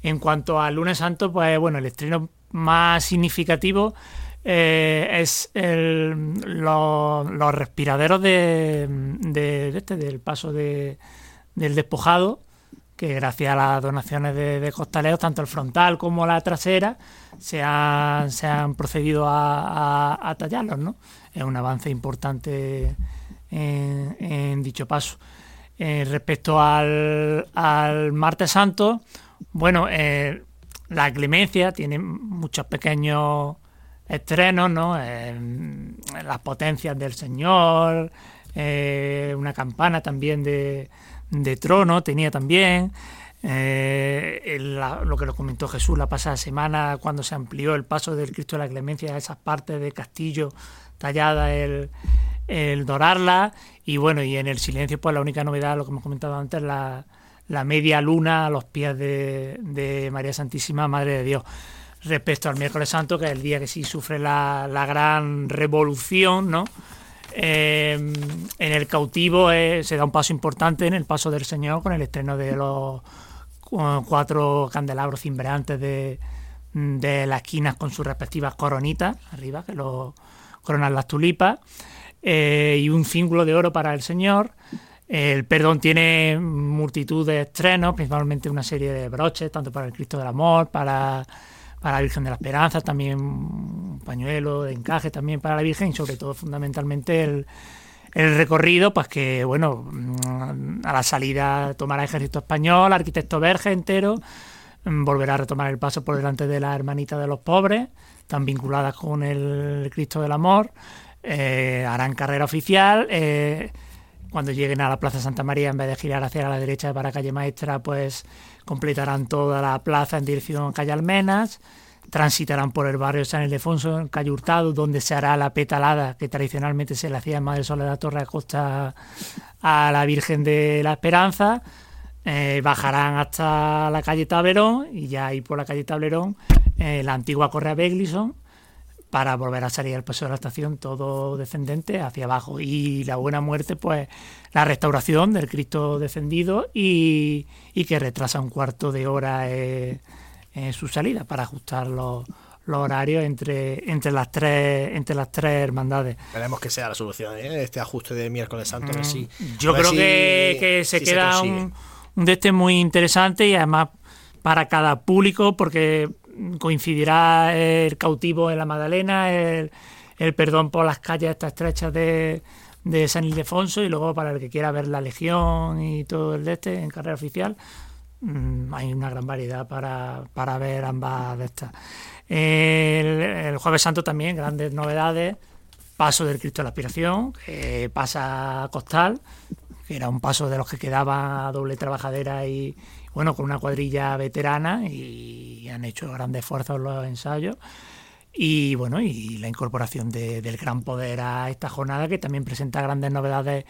En cuanto al lunes santo, pues bueno, el estreno más significativo eh, es los respiraderos de, este, del paso de, del despojado, que gracias a las donaciones de, costaleros, tanto el frontal como la trasera, se han, procedido a, tallarlos, ¿no? Es un avance importante en, dicho paso. Eh, respecto al martes santo, bueno, eh, la clemencia tiene muchos pequeños estrenos, ¿no? las potencias del Señor, eh, una campana también de, trono tenía también. Eh, lo que lo comentó Jesús la pasada semana cuando se amplió el paso del Cristo de la Clemencia a esas partes de castillo tallada el, el dorarla y bueno y en el silencio pues la única novedad lo que hemos comentado antes la, la media luna a los pies de, María Santísima, Madre de Dios. Respecto al miércoles santo, que es el día que sí sufre la, gran revolución, ¿no? Eh, en el cautivo eh, se da un paso importante en el paso del Señor con el estreno de los cuatro candelabros cimbreantes de, de las esquinas con sus respectivas coronitas arriba, que lo coronan las tulipas, eh, y un cíngulo de oro para el Señor. El perdón tiene multitud de estrenos, principalmente una serie de broches, tanto para el Cristo del Amor, para, la Virgen de la Esperanza, también un pañuelo de encaje también para la Virgen y sobre todo fundamentalmente el, recorrido, pues que bueno, a la salida tomará ejército español, arquitecto verge entero, volverá a retomar el paso por delante de la hermanita de los pobres, tan vinculadas con el Cristo del Amor, eh, harán carrera oficial. Eh, cuando lleguen a la Plaza Santa María, en vez de girar hacia la derecha para calle Maestra, pues completarán toda la plaza en dirección a calle Almenas, transitarán por el barrio San Ildefonso, en calle Hurtado, donde se hará la petalada que tradicionalmente se le hacía en Madre Soledad Torre Costa a la Virgen de la Esperanza. Eh, bajarán hasta la calle Tablerón y ya ahí por la calle Tablerón eh, la antigua Correa Beglison para volver a salir al paso de la estación todo descendente hacia abajo. Y la buena muerte, pues la restauración del Cristo descendido y, que retrasa un cuarto de hora eh, su salida para ajustar los, horarios entre, entre, las tres, entre las tres hermandades. Esperemos que sea la solución, ¿eh? este ajuste de miércoles santo. Mm, yo creo que, se queda un, un de este muy interesante y además para cada público, porque coincidirá el cautivo en la Magdalena, el, perdón por las calles estas estrechas de, San Ildefonso y luego para el que quiera ver la Legión y todo el de este en carrera oficial, mm, hay una gran variedad para, para ver ambas de estas. El, Jueves Santo también, grandes novedades, paso del Cristo de la Aspiración, que pasa a Costal, que era un paso de los que quedaba doble trabajadera y bueno, con una cuadrilla veterana y han hecho grandes esfuerzos los ensayos. Y bueno, y la incorporación del gran poder a esta jornada que también presenta grandes novedades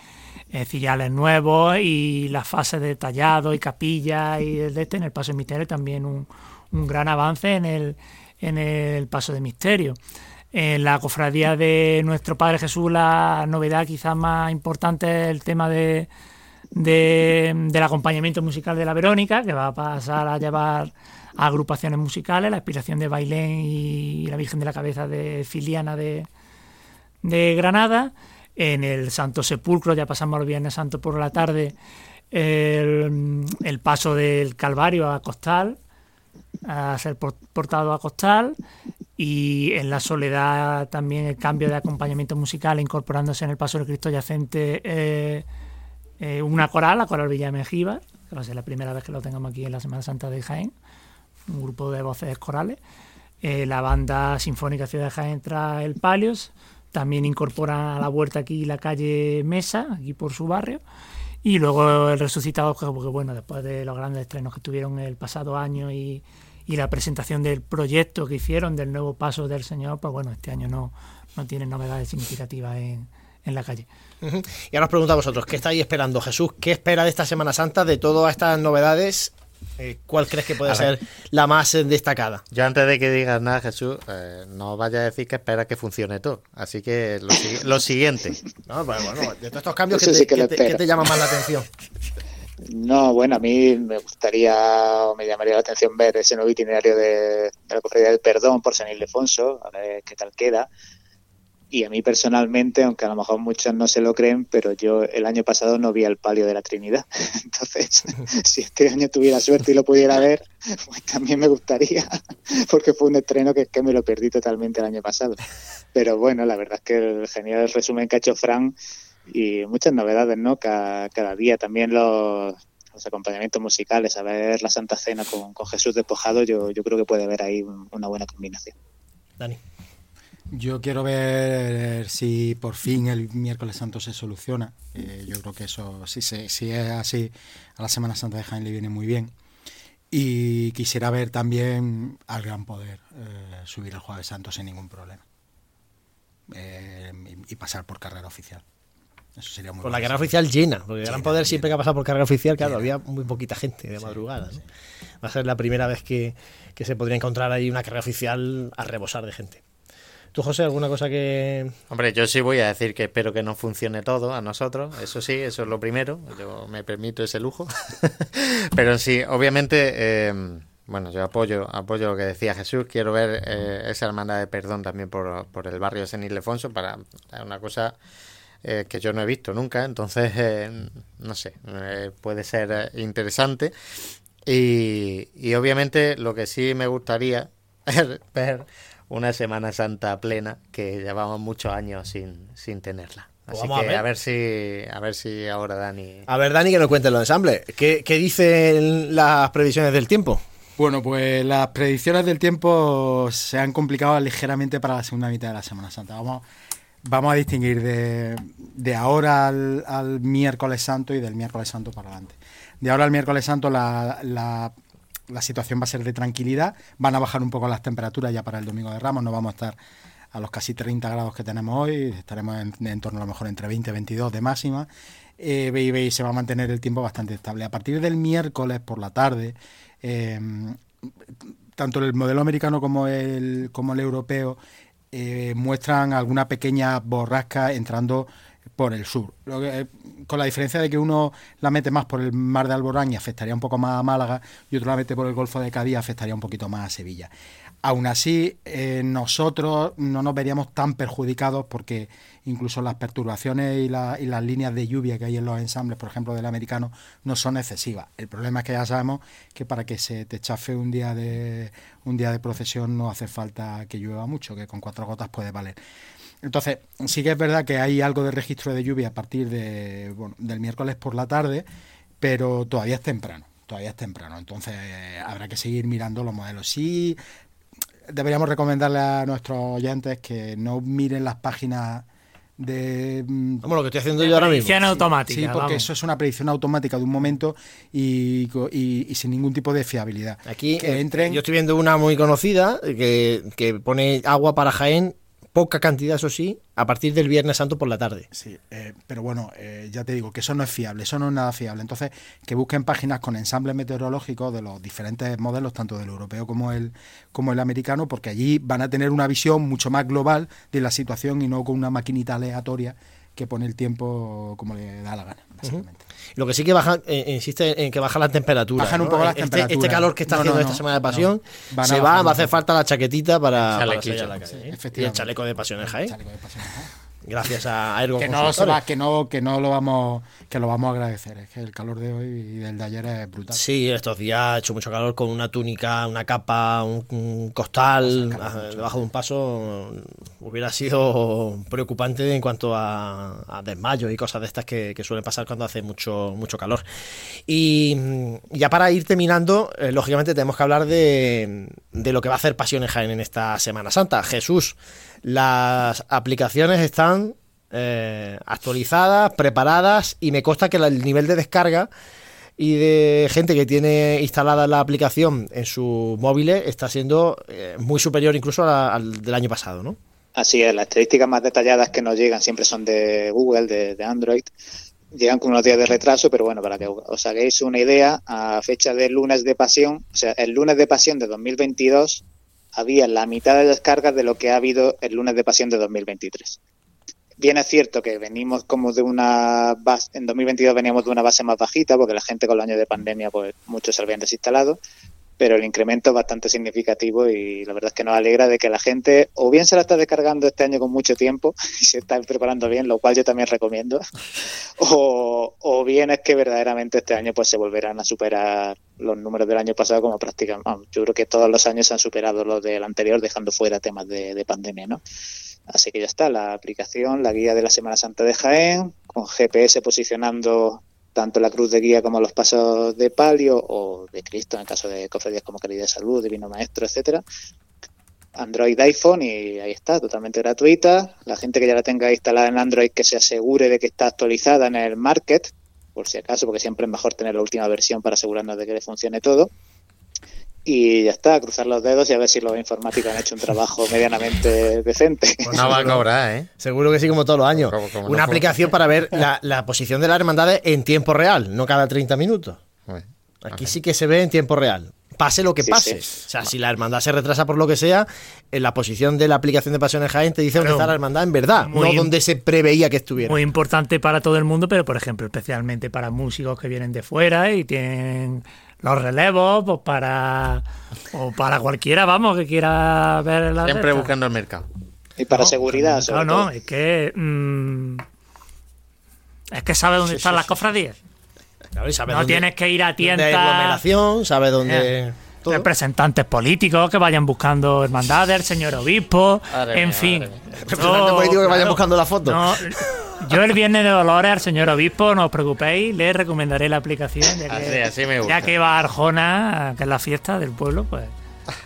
eh, nuevos y las fases de tallado y capilla y de este en el paso de misterio también un, un gran avance en el, en el paso de misterio. En la cofradía de nuestro Padre Jesús la novedad quizás más importante es el tema de, del acompañamiento musical de la Verónica, que va a pasar a llevar agrupaciones musicales, la inspiración de Bailén y la Virgen de la Cabeza de Filiana de, Granada. En el Santo Sepulcro, ya pasamos el Viernes Santo por la tarde, el, el paso del Calvario a Costal, a ser portado a Costal y en la soledad también el cambio de acompañamiento musical incorporándose en el paso del Cristo yacente eh, eh, una coral, la coral Villa Mejiva, que va a ser la primera vez que lo tengamos aquí en la Semana Santa de Jaén un grupo de voces corales. Eh, la banda sinfónica Ciudad de Jaén trae el Palios, también incorpora a la huerta aquí la calle Mesa, aquí por su barrio. Y luego el resucitado, porque bueno, después de los grandes estrenos que tuvieron el pasado año y, y la presentación del proyecto que hicieron del nuevo paso del Señor, pues bueno, este año no, no tienen novedades significativas en, en la calle. Y ahora os pregunto a vosotros, ¿qué estáis esperando, Jesús? ¿Qué espera de esta Semana Santa, de todas estas novedades eh, ¿Cuál crees que puede ser la más eh, destacada? Yo antes de que digas nada, Jesús, eh, no vaya a decir que espera que funcione todo. Así que lo, siguiente. No, pues bueno, de todos estos cambios, ¿qué te, ¿qué te, llama más la atención? No, bueno, a mí me gustaría o me llamaría la atención ver ese nuevo itinerario de, de la Cofradía del Perdón por San Ildefonso, a ver qué tal queda. Y a mí personalmente, aunque a lo mejor muchos no se lo creen, pero yo el año pasado no vi el palio de la Trinidad. [LAUGHS] Entonces, [LAUGHS] si este año tuviera suerte y lo pudiera ver, pues también me gustaría, [LAUGHS] porque fue un estreno que, que me lo perdí totalmente el año pasado. Pero bueno, la verdad es que el genial resumen que ha hecho Fran y muchas novedades, ¿no? Cada, cada día también los, los acompañamientos musicales, a ver la Santa Cena con, con Jesús despojado, yo, yo creo que puede haber ahí una buena combinación. Dani. Yo quiero ver si por fin el miércoles santo se soluciona. Eh, yo creo que eso, si, si es así, a la Semana Santa de Jaén le viene muy bien. Y quisiera ver también al Gran Poder eh, subir el Jueves Santo sin ningún problema. Eh, y, pasar por carrera oficial. Eso sería muy Por la carrera oficial llena, porque el Gran Poder siempre que ha pasado por carrera oficial, claro, había muy poquita gente de madrugada. Va a ser la primera vez que, que se podría encontrar ahí una carrera oficial a rebosar de gente. ¿Tú, José, alguna cosa que...? Hombre, yo sí voy a decir que espero que no funcione todo a nosotros, eso sí, eso es lo primero, yo me permito ese lujo. [LAUGHS] Pero sí, obviamente, eh, bueno, yo apoyo apoyo lo que decía Jesús, quiero ver eh, esa hermandad de perdón también por, por el barrio de San Ildefonso, para una cosa... Eh, que yo no he visto nunca, entonces, no sé, puede ser interesante. Y, y, obviamente lo que sí me gustaría [LAUGHS] ver una Semana Santa plena que llevamos muchos años sin, sin tenerla. Pues Así que a ver. si a ver si ahora Dani. A ver, Dani, que nos cuente los ensambles. ¿Qué, ¿Qué dicen las previsiones del tiempo? Bueno, pues las predicciones del tiempo se han complicado ligeramente para la segunda mitad de la Semana Santa. Vamos, vamos a distinguir de, de ahora al, al, miércoles santo y del miércoles santo para adelante. De ahora al miércoles santo la, la la situación va a ser de tranquilidad, van a bajar un poco las temperaturas ya para el domingo de Ramos, no vamos a estar a los casi 30 grados que tenemos hoy, estaremos en, torno a lo mejor entre 20 y 22 de máxima, eh, y, se va a mantener el tiempo bastante estable. A partir del miércoles por la tarde, eh, tanto el modelo americano como el, como el europeo eh, muestran alguna pequeña borrasca entrando por el sur. Eh, con la diferencia de que uno la mete más por el mar de Alborán y afectaría un poco más a Málaga y otro la mete por el Golfo de Cádiz y afectaría un poquito más a Sevilla. Aún así, eh, nosotros no nos veríamos tan perjudicados porque incluso las perturbaciones y, las líneas de lluvia que hay en los ensambles, por ejemplo, del americano, no son excesivas. El problema es que ya sabemos que para que se te chafe un día de, un día de procesión no hace falta que llueva mucho, que con cuatro gotas puede valer. Entonces, sí que es verdad que hay algo de registro de lluvia a partir de, bueno, del miércoles por la tarde, pero todavía es temprano, todavía es temprano. Entonces, habrá que seguir mirando los modelos. Sí, deberíamos recomendarle a nuestros oyentes que no miren las páginas de mm, lo que estoy haciendo yo ahora mismo. Predicción automática. Sí, porque eso es una predicción automática de un momento y, sin ningún tipo de fiabilidad. Aquí eh, entren... yo estoy viendo una muy conocida que, que pone agua para Jaén poca cantidad, eso sí, a partir del Viernes Santo por la tarde. Sí, eh, pero bueno, eh, ya te digo que eso no es fiable, eso no es nada fiable. Entonces, que busquen páginas con ensambles meteorológicos de los diferentes modelos, tanto del europeo como el, como el americano, porque allí van a tener una visión mucho más global de la situación y no con una maquinita aleatoria que pone el tiempo como le da la gana, básicamente. Lo que sí que baja, eh, insiste en que baja la temperatura. Bajan un poco las este, temperaturas. Este calor que está haciendo esta semana de pasión, se va, va a hacer falta la chaquetita para, para la calle. Y el chaleco de pasión en Jaén gracias a Ergo que no, va, que no que no lo vamos que lo vamos a agradecer. Es que el calor de hoy y del de ayer es brutal. Sí estos días ha hecho mucho calor con una túnica una capa un, costal debajo de un paso hubiera sido preocupante en cuanto a, a desmayos y cosas de estas que, suelen pasar cuando hace mucho mucho calor. Y ya para ir terminando eh, lógicamente tenemos que hablar de, de lo que va a hacer Pasión en Jaén en esta Semana Santa. Jesús las aplicaciones están eh, actualizadas, preparadas y me consta que el nivel de descarga y de gente que tiene instalada la aplicación en sus móviles está siendo eh, muy superior incluso al del año pasado, ¿no? Así es, las estadísticas más detalladas que nos llegan siempre son de Google, de, de Android. Llegan con unos días de retraso, pero bueno, para que os hagáis una idea, a fecha del lunes de pasión, o sea, el lunes de pasión de 2022 había la mitad de descargas de lo que ha habido el lunes de pasión de 2023. Bien es cierto que venimos como de una base, en 2022 veníamos de una base más bajita porque la gente con los años de pandemia pues muchos se habían desinstalado, pero el incremento es bastante significativo y la verdad es que nos alegra de que la gente o bien se la está descargando este año con mucho tiempo [LAUGHS] y se está preparando bien, lo cual yo también recomiendo, [LAUGHS] o, bien es que verdaderamente este año pues se volverán a superar los números del año pasado como prácticamente, yo creo que todos los años se han superado los del anterior dejando fuera temas de pandemia, ¿no? Así que ya está, la aplicación, la guía de la Semana Santa de Jaén, con GPS posicionando tanto la cruz de guía como los pasos de palio o de Cristo en el caso de cofradías como Caridad de Salud, Divino Maestro, etcétera. Android iPhone y ahí está, totalmente gratuita. La gente que ya la tenga instalada en Android que se asegure de que está actualizada en el market, por si acaso, porque siempre es mejor tener la última versión para asegurarnos de que le funcione todo y ya está, cruzar los dedos y a ver si los informáticos han hecho un trabajo [LAUGHS] medianamente decente. Pues no va a cobrar, ¿eh? Seguro que sí, como todos los años. Una aplicación para ver la, [LAUGHS] posición de las hermandades en tiempo real, no cada 30 minutos. Aquí sí que se ve en tiempo real. Pase lo que pase. O sea, si la hermandad se retrasa por lo que sea, en la posición de la aplicación de Pasiones Jaén te dice dónde está la hermandad en verdad, no donde se preveía que estuviera. Muy importante para todo el mundo, pero por ejemplo, especialmente para músicos que vienen de fuera y tienen los relevos, pues para o para cualquiera, vamos, que quiera ver la Siempre buscando el mercado. Y para seguridad, No, no, es que mm, es que sabe dónde están las cofradías. no tienes que ir a tiendas de aglomeración, sabe dónde eh, representantes políticos que vayan buscando hermandades, el señor obispo, en fin. Representantes políticos que vayan buscando la foto. Yo el viernes de Dolores, al señor obispo, no os preocupéis, le recomendaré la aplicación. Ya que, Ya que va a Arjona, que es la fiesta del pueblo, pues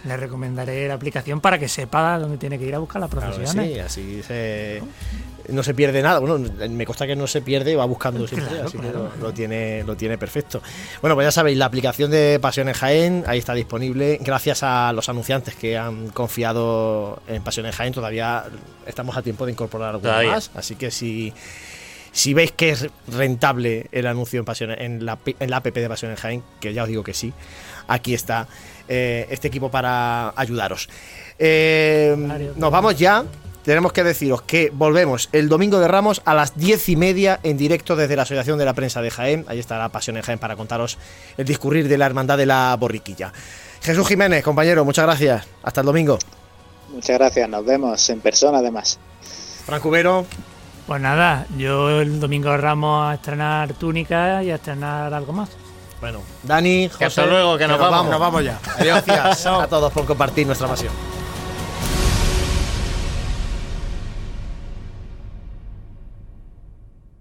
le recomendaré la aplicación para que sepa dónde tiene que ir a buscar las procesiones. sí, así se, no se pierde nada. Bueno, me consta que no se pierde y va buscando siempre, así que lo, tiene, lo tiene perfecto. Bueno, pues ya sabéis, la aplicación de Pasiones Jaén ahí está disponible. Gracias a los anunciantes que han confiado en Pasiones Jaén, todavía estamos a tiempo de incorporar algo más. Así que si si veis que es rentable el anuncio en, Pasiones, en, la, en la app de Pasiones Jaén, que ya os digo que sí, aquí está eh, este equipo para ayudaros. Eh, nos vamos ya tenemos que deciros que volvemos el domingo de Ramos a las diez y media en directo desde la Asociación de la Prensa de Jaén. Ahí está la Pasión en Jaén para contaros el discurrir de la Hermandad de la Borriquilla. Jesús Jiménez, compañero, muchas gracias. Hasta el domingo. Muchas gracias, nos vemos en persona además. Franco Ubero. Pues nada, yo el domingo de Ramos a estrenar túnica y a estrenar algo más. Bueno, Dani, José, hasta luego, que, nos, vamos. Nos vamos ya. Adiós, gracias [LAUGHS] a todos por compartir nuestra pasión.